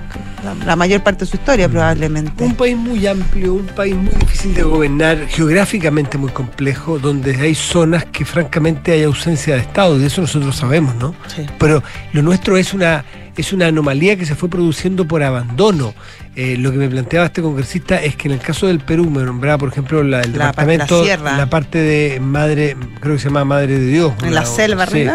C: la, la mayor parte de su historia probablemente.
B: Un país muy amplio, un país muy difícil de gobernar, geográficamente muy complejo, donde hay zonas que francamente hay ausencia de Estado, de eso nosotros sabemos, ¿no?
C: Sí.
B: Pero lo nuestro es una, es una anomalía que se fue produciendo por abandono. Eh, lo que me planteaba este congresista es que en el caso del Perú me nombraba, por ejemplo, la, el
C: La parte- la
B: departamento,
C: sierra.
B: la parte de Madre, creo que se llama Madre de Dios.
C: En la selva
B: sí,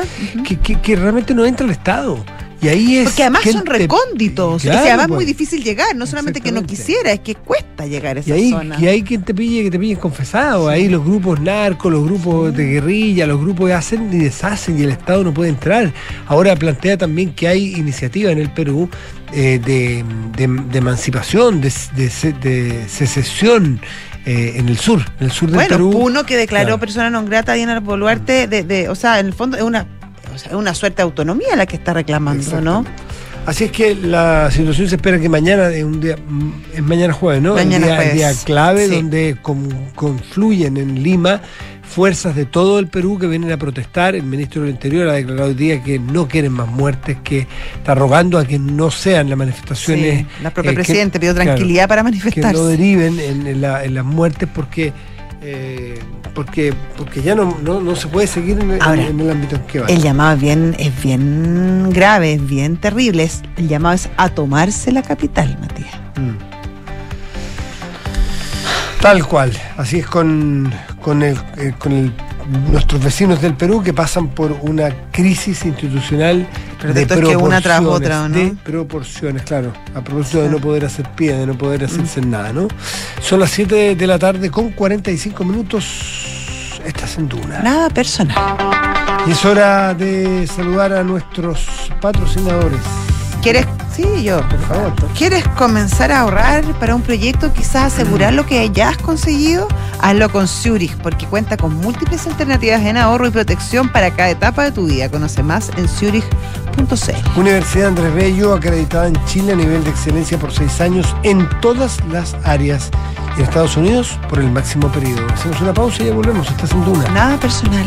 B: que, que- que realmente no entra el Estado. Y ahí es.
C: Porque además son recónditos.
B: Claro,
C: y además es muy
B: pues.
C: difícil llegar. No solamente que no quisiera, es que cuesta llegar a
B: Y
C: esa
B: ahí,
C: zona.
B: y hay quien te pille, que te pillen confesado. Ahí los grupos narcos, los grupos de guerrilla, los grupos que hacen y deshacen y el Estado no puede entrar. Ahora plantea también que hay iniciativa en el Perú eh, de, de- de emancipación, de, de se- de secesión eh, en el sur, en el sur del
C: Bueno,
B: Perú.
C: Puno que declaró
B: Claro.
C: persona non grata a Diana Boluarte, de, de, o sea, en el fondo es una, o sea, es una suerte de autonomía la que está reclamando, ¿no?
B: Así es que la situación se espera que mañana es un día, mm, es mañana jueves, ¿no?
C: Mañana
B: el día, el
C: jueves,
B: día clave
C: sí.
B: donde con- confluyen en Lima fuerzas de todo el Perú que vienen a protestar. El ministro del Interior ha declarado hoy día que no quieren más muertes, que está rogando a que no sean las manifestaciones.
C: Sí, la propia
B: eh, que-
C: presidente pidió
B: claro,
C: tranquilidad para
B: que
C: manifestarse.
B: no deriven en, en la- en las muertes porque eh, porque porque ya no, no, no se puede seguir en, en-
C: Ahora,
B: en el ámbito en que va.
C: El llamado es bien, es bien grave, es bien terrible. Es- el llamado es a tomarse la capital, Matías.
B: Mm. Tal cual, así es con, con, el, eh, con el- nuestros vecinos del Perú que pasan por una crisis institucional
C: Pero
B: de
C: esto es que una tras
B: proporciones,
C: otra, ¿o no?
B: de proporciones, claro, a propósito de no poder hacer pie, de no poder hacerse
C: Mm.
B: nada, ¿no? Son las 7 de la tarde con 45 minutos, estás en Duna.
C: Nada personal.
B: Y es hora de saludar a nuestros patrocinadores,
C: ¿Quieres? Sí, yo.
B: por favor.
C: ¿Quieres comenzar a ahorrar para un proyecto, quizás asegurar lo que ya has conseguido? Hazlo con Zurich, porque cuenta con múltiples alternativas en ahorro y protección para cada etapa de tu vida. Conoce más en zurich.cl.
B: Universidad Andrés Bello, acreditada en Chile a nivel de excelencia por seis años en todas las áreas. Y en Estados Unidos por el máximo periodo. Hacemos una pausa y ya volvemos. Estás en Duna.
C: Nada personal.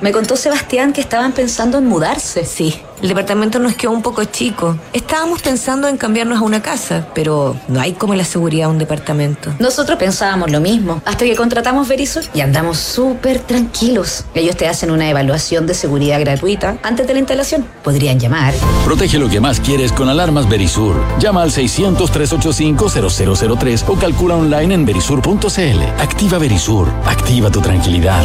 E: Me contó Sebastián que estaban pensando en mudarse.
F: Sí, el departamento nos quedó un poco chico. Estábamos pensando en cambiarnos a una casa, pero no hay como la seguridad de un departamento.
E: Nosotros pensábamos lo mismo, hasta que contratamos Verisur y andamos súper tranquilos. Ellos te hacen una evaluación de seguridad gratuita antes de la instalación. Podrían llamar.
G: Protege lo que más quieres con alarmas Verisur. Llama al 600-385-0003 o calcula online en verisur.cl. Activa Verisur. Activa tu tranquilidad.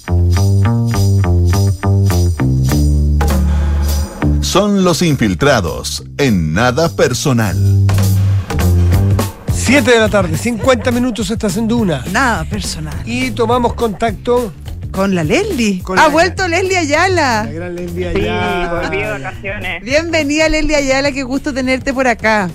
A: Son los infiltrados en nada personal.
B: 7 de la tarde, 50 minutos estás en Duna.
C: Nada personal.
B: Y tomamos contacto
C: Con la Leslie.
B: Con
C: ha
B: la-
C: vuelto Leslie Ayala.
B: la gran Leslie
H: Sí,
B: allá.
H: volví de vacaciones.
C: Bienvenida Leslie Ayala, qué gusto tenerte por acá.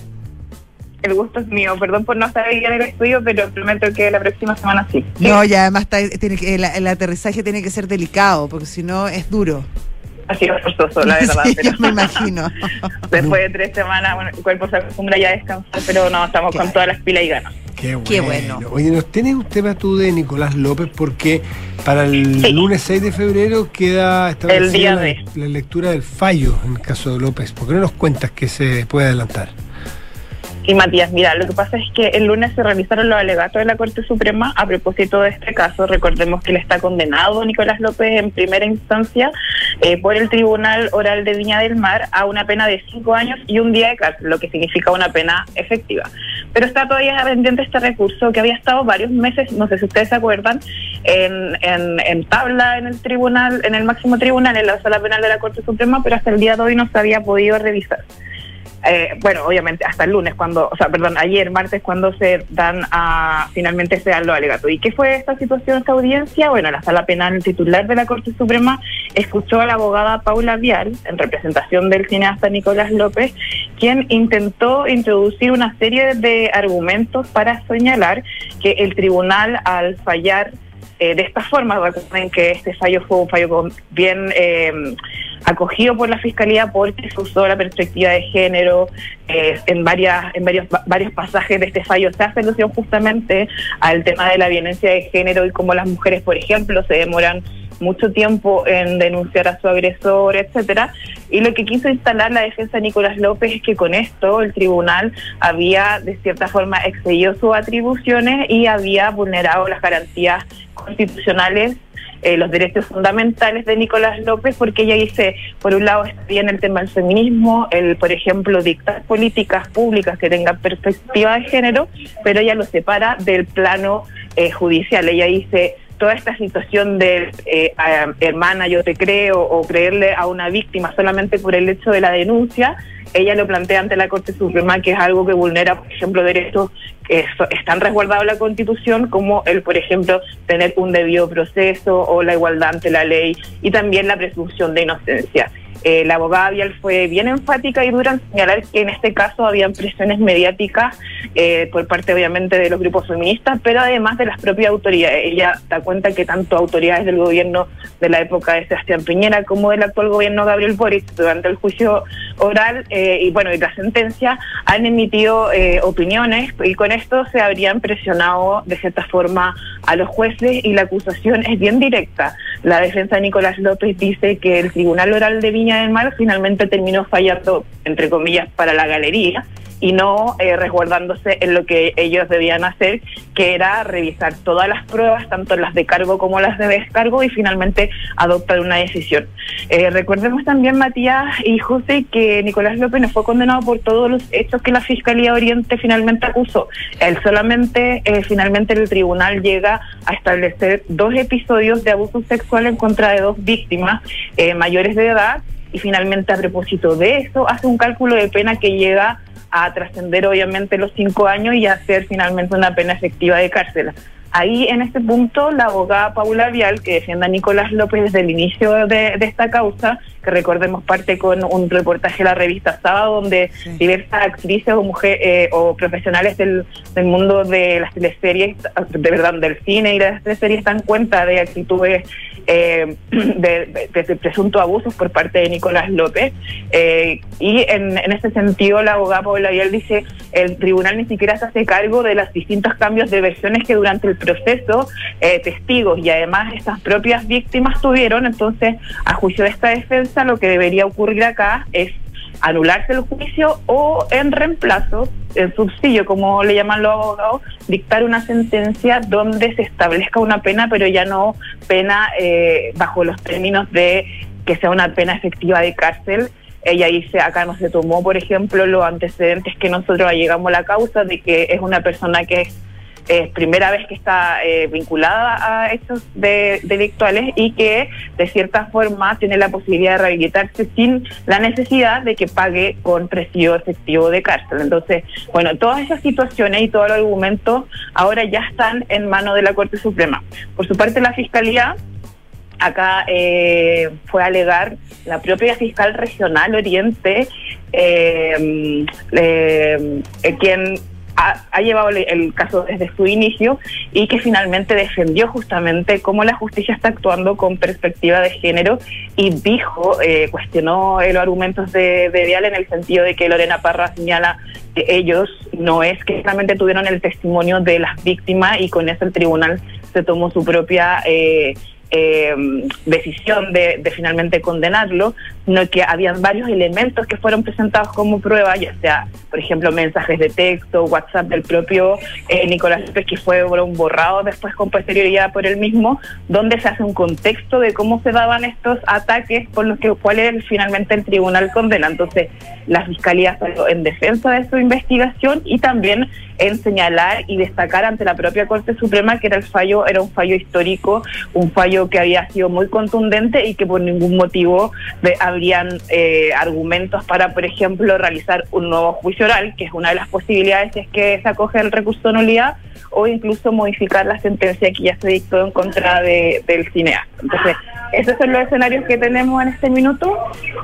H: El gusto es mío. Perdón por no estar ahí en el estudio, pero prometo que la próxima semana sí.
C: No, y además está- tiene que, el, el aterrizaje tiene que ser delicado, porque si no es duro.
H: Ha sido forzoso, la verdad.
C: Sí,
H: pero
C: yo me imagino.
H: después de tres semanas, bueno, el cuerpo se acostumbra ya a descansar, pero no, estamos con todas las pilas y ganas.
B: Qué bueno.
C: Qué bueno.
B: Oye, ¿nos tienes un tema tú de Nicolás López? Porque para el
H: Sí.
B: lunes 6 de febrero queda establecida
H: El día
B: la,
H: de.
B: la lectura del fallo en el caso de López. ¿Por qué no nos cuentas que se puede adelantar?
H: Y Matías, mira, lo que pasa es que el lunes se realizaron los alegatos de la Corte Suprema a propósito de este caso. Recordemos que le está condenado Nicolás López en primera instancia eh, por el Tribunal Oral de Viña del Mar a una pena de cinco años y un día de cárcel, lo que significa una pena efectiva. Pero está todavía pendiente este recurso que había estado varios meses, no sé si ustedes se acuerdan, en, en, en tabla en el tribunal, en el máximo tribunal, en la sala penal de la Corte Suprema, pero hasta el día de hoy no se había podido revisar. Eh, bueno, obviamente hasta el lunes, cuando, o sea, perdón, ayer, martes, cuando se dan a, finalmente se dan los alegatos. ¿Y qué fue esta situación, esta audiencia? Bueno, la sala penal titular de la Corte Suprema escuchó a la abogada Paula Vial, en representación del cineasta Nicolás López, quien intentó introducir una serie de argumentos para señalar que el tribunal, al fallar eh, de esta forma, recuerden que este fallo fue un fallo bien eh, acogido por la fiscalía porque se usó la perspectiva de género eh, en varias en varios varios pasajes de este fallo se hace alusión justamente al tema de la violencia de género y cómo las mujeres por ejemplo se demoran mucho tiempo en denunciar a su agresor, etcétera. Y lo que quiso instalar la defensa de Nicolás López es que con esto el tribunal había de cierta forma excedido sus atribuciones y había vulnerado las garantías constitucionales eh, los derechos fundamentales de Nicolás López, porque ella dice, por un lado está bien el tema del feminismo, el, por ejemplo, dictar políticas públicas que tengan perspectiva de género, pero ella lo separa del plano eh, judicial. Ella dice, toda esta situación de eh, hermana, yo te creo, o creerle a una víctima solamente por el hecho de la denuncia, ella lo plantea ante la Corte Suprema que es algo que vulnera, por ejemplo, derechos que están resguardados en la Constitución, como el, por ejemplo, tener un debido proceso o la igualdad ante la ley y también la presunción de inocencia. Eh, la abogada Vial fue bien enfática y dura en señalar que en este caso habían presiones mediáticas eh, por parte obviamente de los grupos feministas, pero además de las propias autoridades. Ella da cuenta que tanto autoridades del gobierno de la época de Sebastián Piñera como del actual gobierno Gabriel Boric durante el juicio oral eh, y bueno y la sentencia han emitido opiniones y con esto se habrían presionado de cierta forma a los jueces y la acusación es bien directa. La defensa de Nicolás López dice que el Tribunal Oral de Viña del Mar finalmente terminó fallando, entre comillas, para la galería y no eh, resguardándose en lo que ellos debían hacer, que era revisar todas las pruebas, tanto las de cargo como las de descargo, y finalmente adoptar una decisión. Eh, recordemos también, Matías y José, que Nicolás López no fue condenado por todos los hechos que la Fiscalía Oriente finalmente acusó. Él solamente, eh, finalmente el tribunal llega a establecer dos episodios de abuso sexual en contra de dos víctimas eh, mayores de edad, y finalmente a propósito de eso hace un cálculo de pena que llega a trascender obviamente los cinco años y a hacer finalmente una pena efectiva de cárcel. Ahí en este punto la abogada Paula Vial, que defiende a Nicolás López desde el inicio de, de esta causa, que recordemos parte con un reportaje de la revista Sábado, donde diversas actrices o mujeres o profesionales del, del mundo de las teleseries, de verdad, del cine y de las teleseries dan cuenta de actitudes eh, de, de- presuntos abusos por parte de Nicolás López. Eh, y en, en ese sentido, la abogada Paula Vial dice el tribunal ni siquiera se hace cargo de los distintos cambios de versiones que durante el proceso eh, testigos y además estas propias víctimas tuvieron. Entonces, a juicio de esta defensa, lo que debería ocurrir acá es anularse el juicio o en reemplazo, en subsidio, como le llaman los abogados, dictar una sentencia donde se establezca una pena, pero ya no pena eh, bajo los términos de que sea una pena efectiva de cárcel. Ella dice, acá no se tomó, por ejemplo, los antecedentes que nosotros llegamos a la causa de que es una persona que es es primera vez que está eh, vinculada a hechos de, delictuales y que de cierta forma tiene la posibilidad de rehabilitarse sin la necesidad de que pague con presidio efectivo de cárcel. Entonces, bueno, todas esas situaciones y todos los argumentos ahora ya están en manos de la Corte Suprema. Por su parte, la Fiscalía acá eh, fue a alegar la propia fiscal regional Oriente, eh, eh, eh, quien ha, ha llevado el, el caso desde su inicio y que finalmente defendió justamente cómo la justicia está actuando con perspectiva de género y dijo, eh, cuestionó los argumentos de, de Vial en el sentido de que Lorena Parra señala que ellos no es que solamente tuvieron el testimonio de las víctimas y con eso el tribunal se tomó su propia eh, eh, decisión de, de finalmente condenarlo, sino que habían varios elementos que fueron presentados como prueba, ya sea, por ejemplo, mensajes de texto, WhatsApp del propio eh, Nicolás López, que fueron borrados después con posterioridad por él mismo, donde se hace un contexto de cómo se daban estos ataques por los que cuales finalmente el tribunal condena. Entonces, la fiscalía salió en defensa de su investigación y también en señalar y destacar ante la propia Corte Suprema que era el fallo, era un fallo histórico, un fallo que había sido muy contundente y que por ningún motivo de- habrían eh, argumentos para, por ejemplo, realizar un nuevo juicio oral, que es una de las posibilidades si es que se acoge el recurso de nulidad, o incluso modificar la sentencia que ya se dictó en contra de, del cineasta. Entonces, esos son los escenarios que tenemos en este minuto.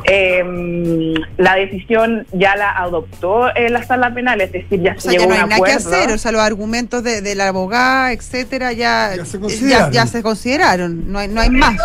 H: Eh, la decisión ya la adoptó en la sala penal, es decir, ya
C: O
H: se
C: sea, ya no
H: un
C: que hacer, o sea, los argumentos de, de la abogada, etcétera, ya,
B: Ya se
C: ya,
B: consideraron.
C: ya se consideraron, no hay, no hay más.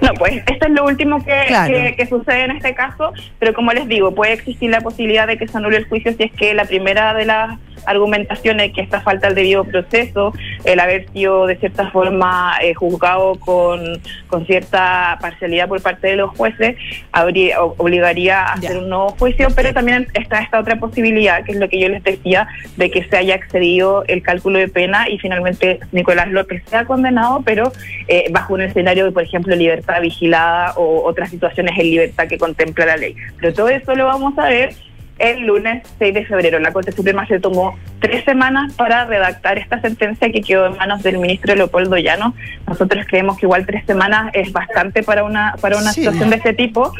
H: No, pues esto es lo último que,
C: Claro.
H: que- que sucede en este caso, pero como les digo, puede existir la posibilidad de que se anule el juicio si es que la primera de las argumentaciones que esta falta el debido proceso, el haber sido de cierta forma eh, juzgado con, con cierta parcialidad por parte de los jueces, habría, obligaría a hacer un nuevo juicio, pero también está esta otra posibilidad, que es lo que yo les decía, de que se haya excedido el cálculo de pena y finalmente Nicolás López sea condenado, pero eh, bajo un escenario de, por ejemplo, libertad vigilada o otras situaciones en libertad que contempla la ley. Pero todo eso lo vamos a ver el lunes 6 de febrero. La Corte Suprema se tomó tres semanas para redactar esta sentencia que quedó en manos del ministro Leopoldo Llano. Nosotros creemos que igual tres semanas es bastante para una para una
B: Sí.
H: situación de este tipo.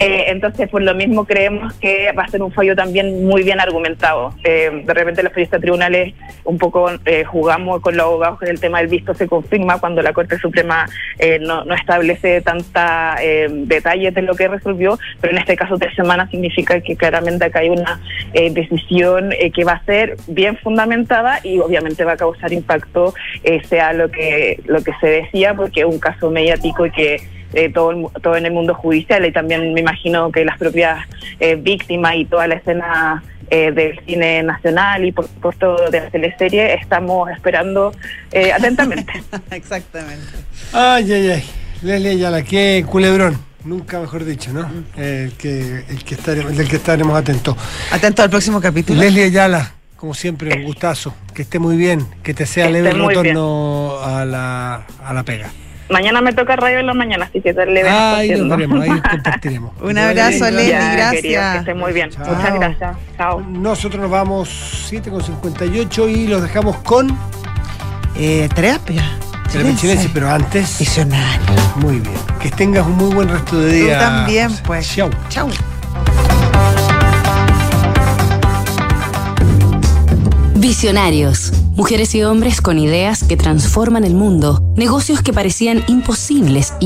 H: Eh, entonces, por lo mismo, creemos que va a ser un fallo también muy bien argumentado. Eh, de repente, los periodistas tribunales un poco eh, jugamos con los abogados con el tema del visto se confirma cuando la Corte Suprema eh, no, no establece tanta detalles de lo que resolvió, pero en este caso tres semanas significa que claramente acá hay una decisión que va a ser bien fundamentada y obviamente va a causar impacto, eh, sea lo que lo que se decía, porque es un caso mediático y que eh, todo, el mu- todo en el mundo judicial y también me imagino que las propias eh, víctimas y toda la escena eh, del cine nacional y por supuesto de la teleserie estamos esperando eh, atentamente.
C: Exactamente.
B: Ay, ay, ay. Leslie Ayala, qué culebrón. Nunca mejor dicho, ¿no? El que, el que estaremos, del que estaremos atentos.
C: Atento al próximo capítulo.
B: Leslie Ayala, como siempre, un gustazo. Que esté muy bien, que te sea
H: Que
B: leve el
H: muy
B: retorno a la, a la pega.
H: Mañana me toca radio en la mañana, así que darle
B: Ahí nos veremos, ahí compartiremos.
C: Un abrazo,
H: Ya,
C: gracias.
H: querido, que esté muy bien.
B: Chao.
H: Muchas gracias. Chao.
B: Nosotros nos vamos 7.58 y los dejamos con
C: Eh, terapia.
B: Terapia Chilense, pero antes.
C: Visionario.
B: Muy bien. Que tengas un muy buen resto de
C: Tú
B: día.
C: también,
B: José.
C: pues.
B: Chau.
C: Chau.
I: Visionarios. Mujeres y hombres con ideas que transforman el mundo, negocios que parecían imposibles y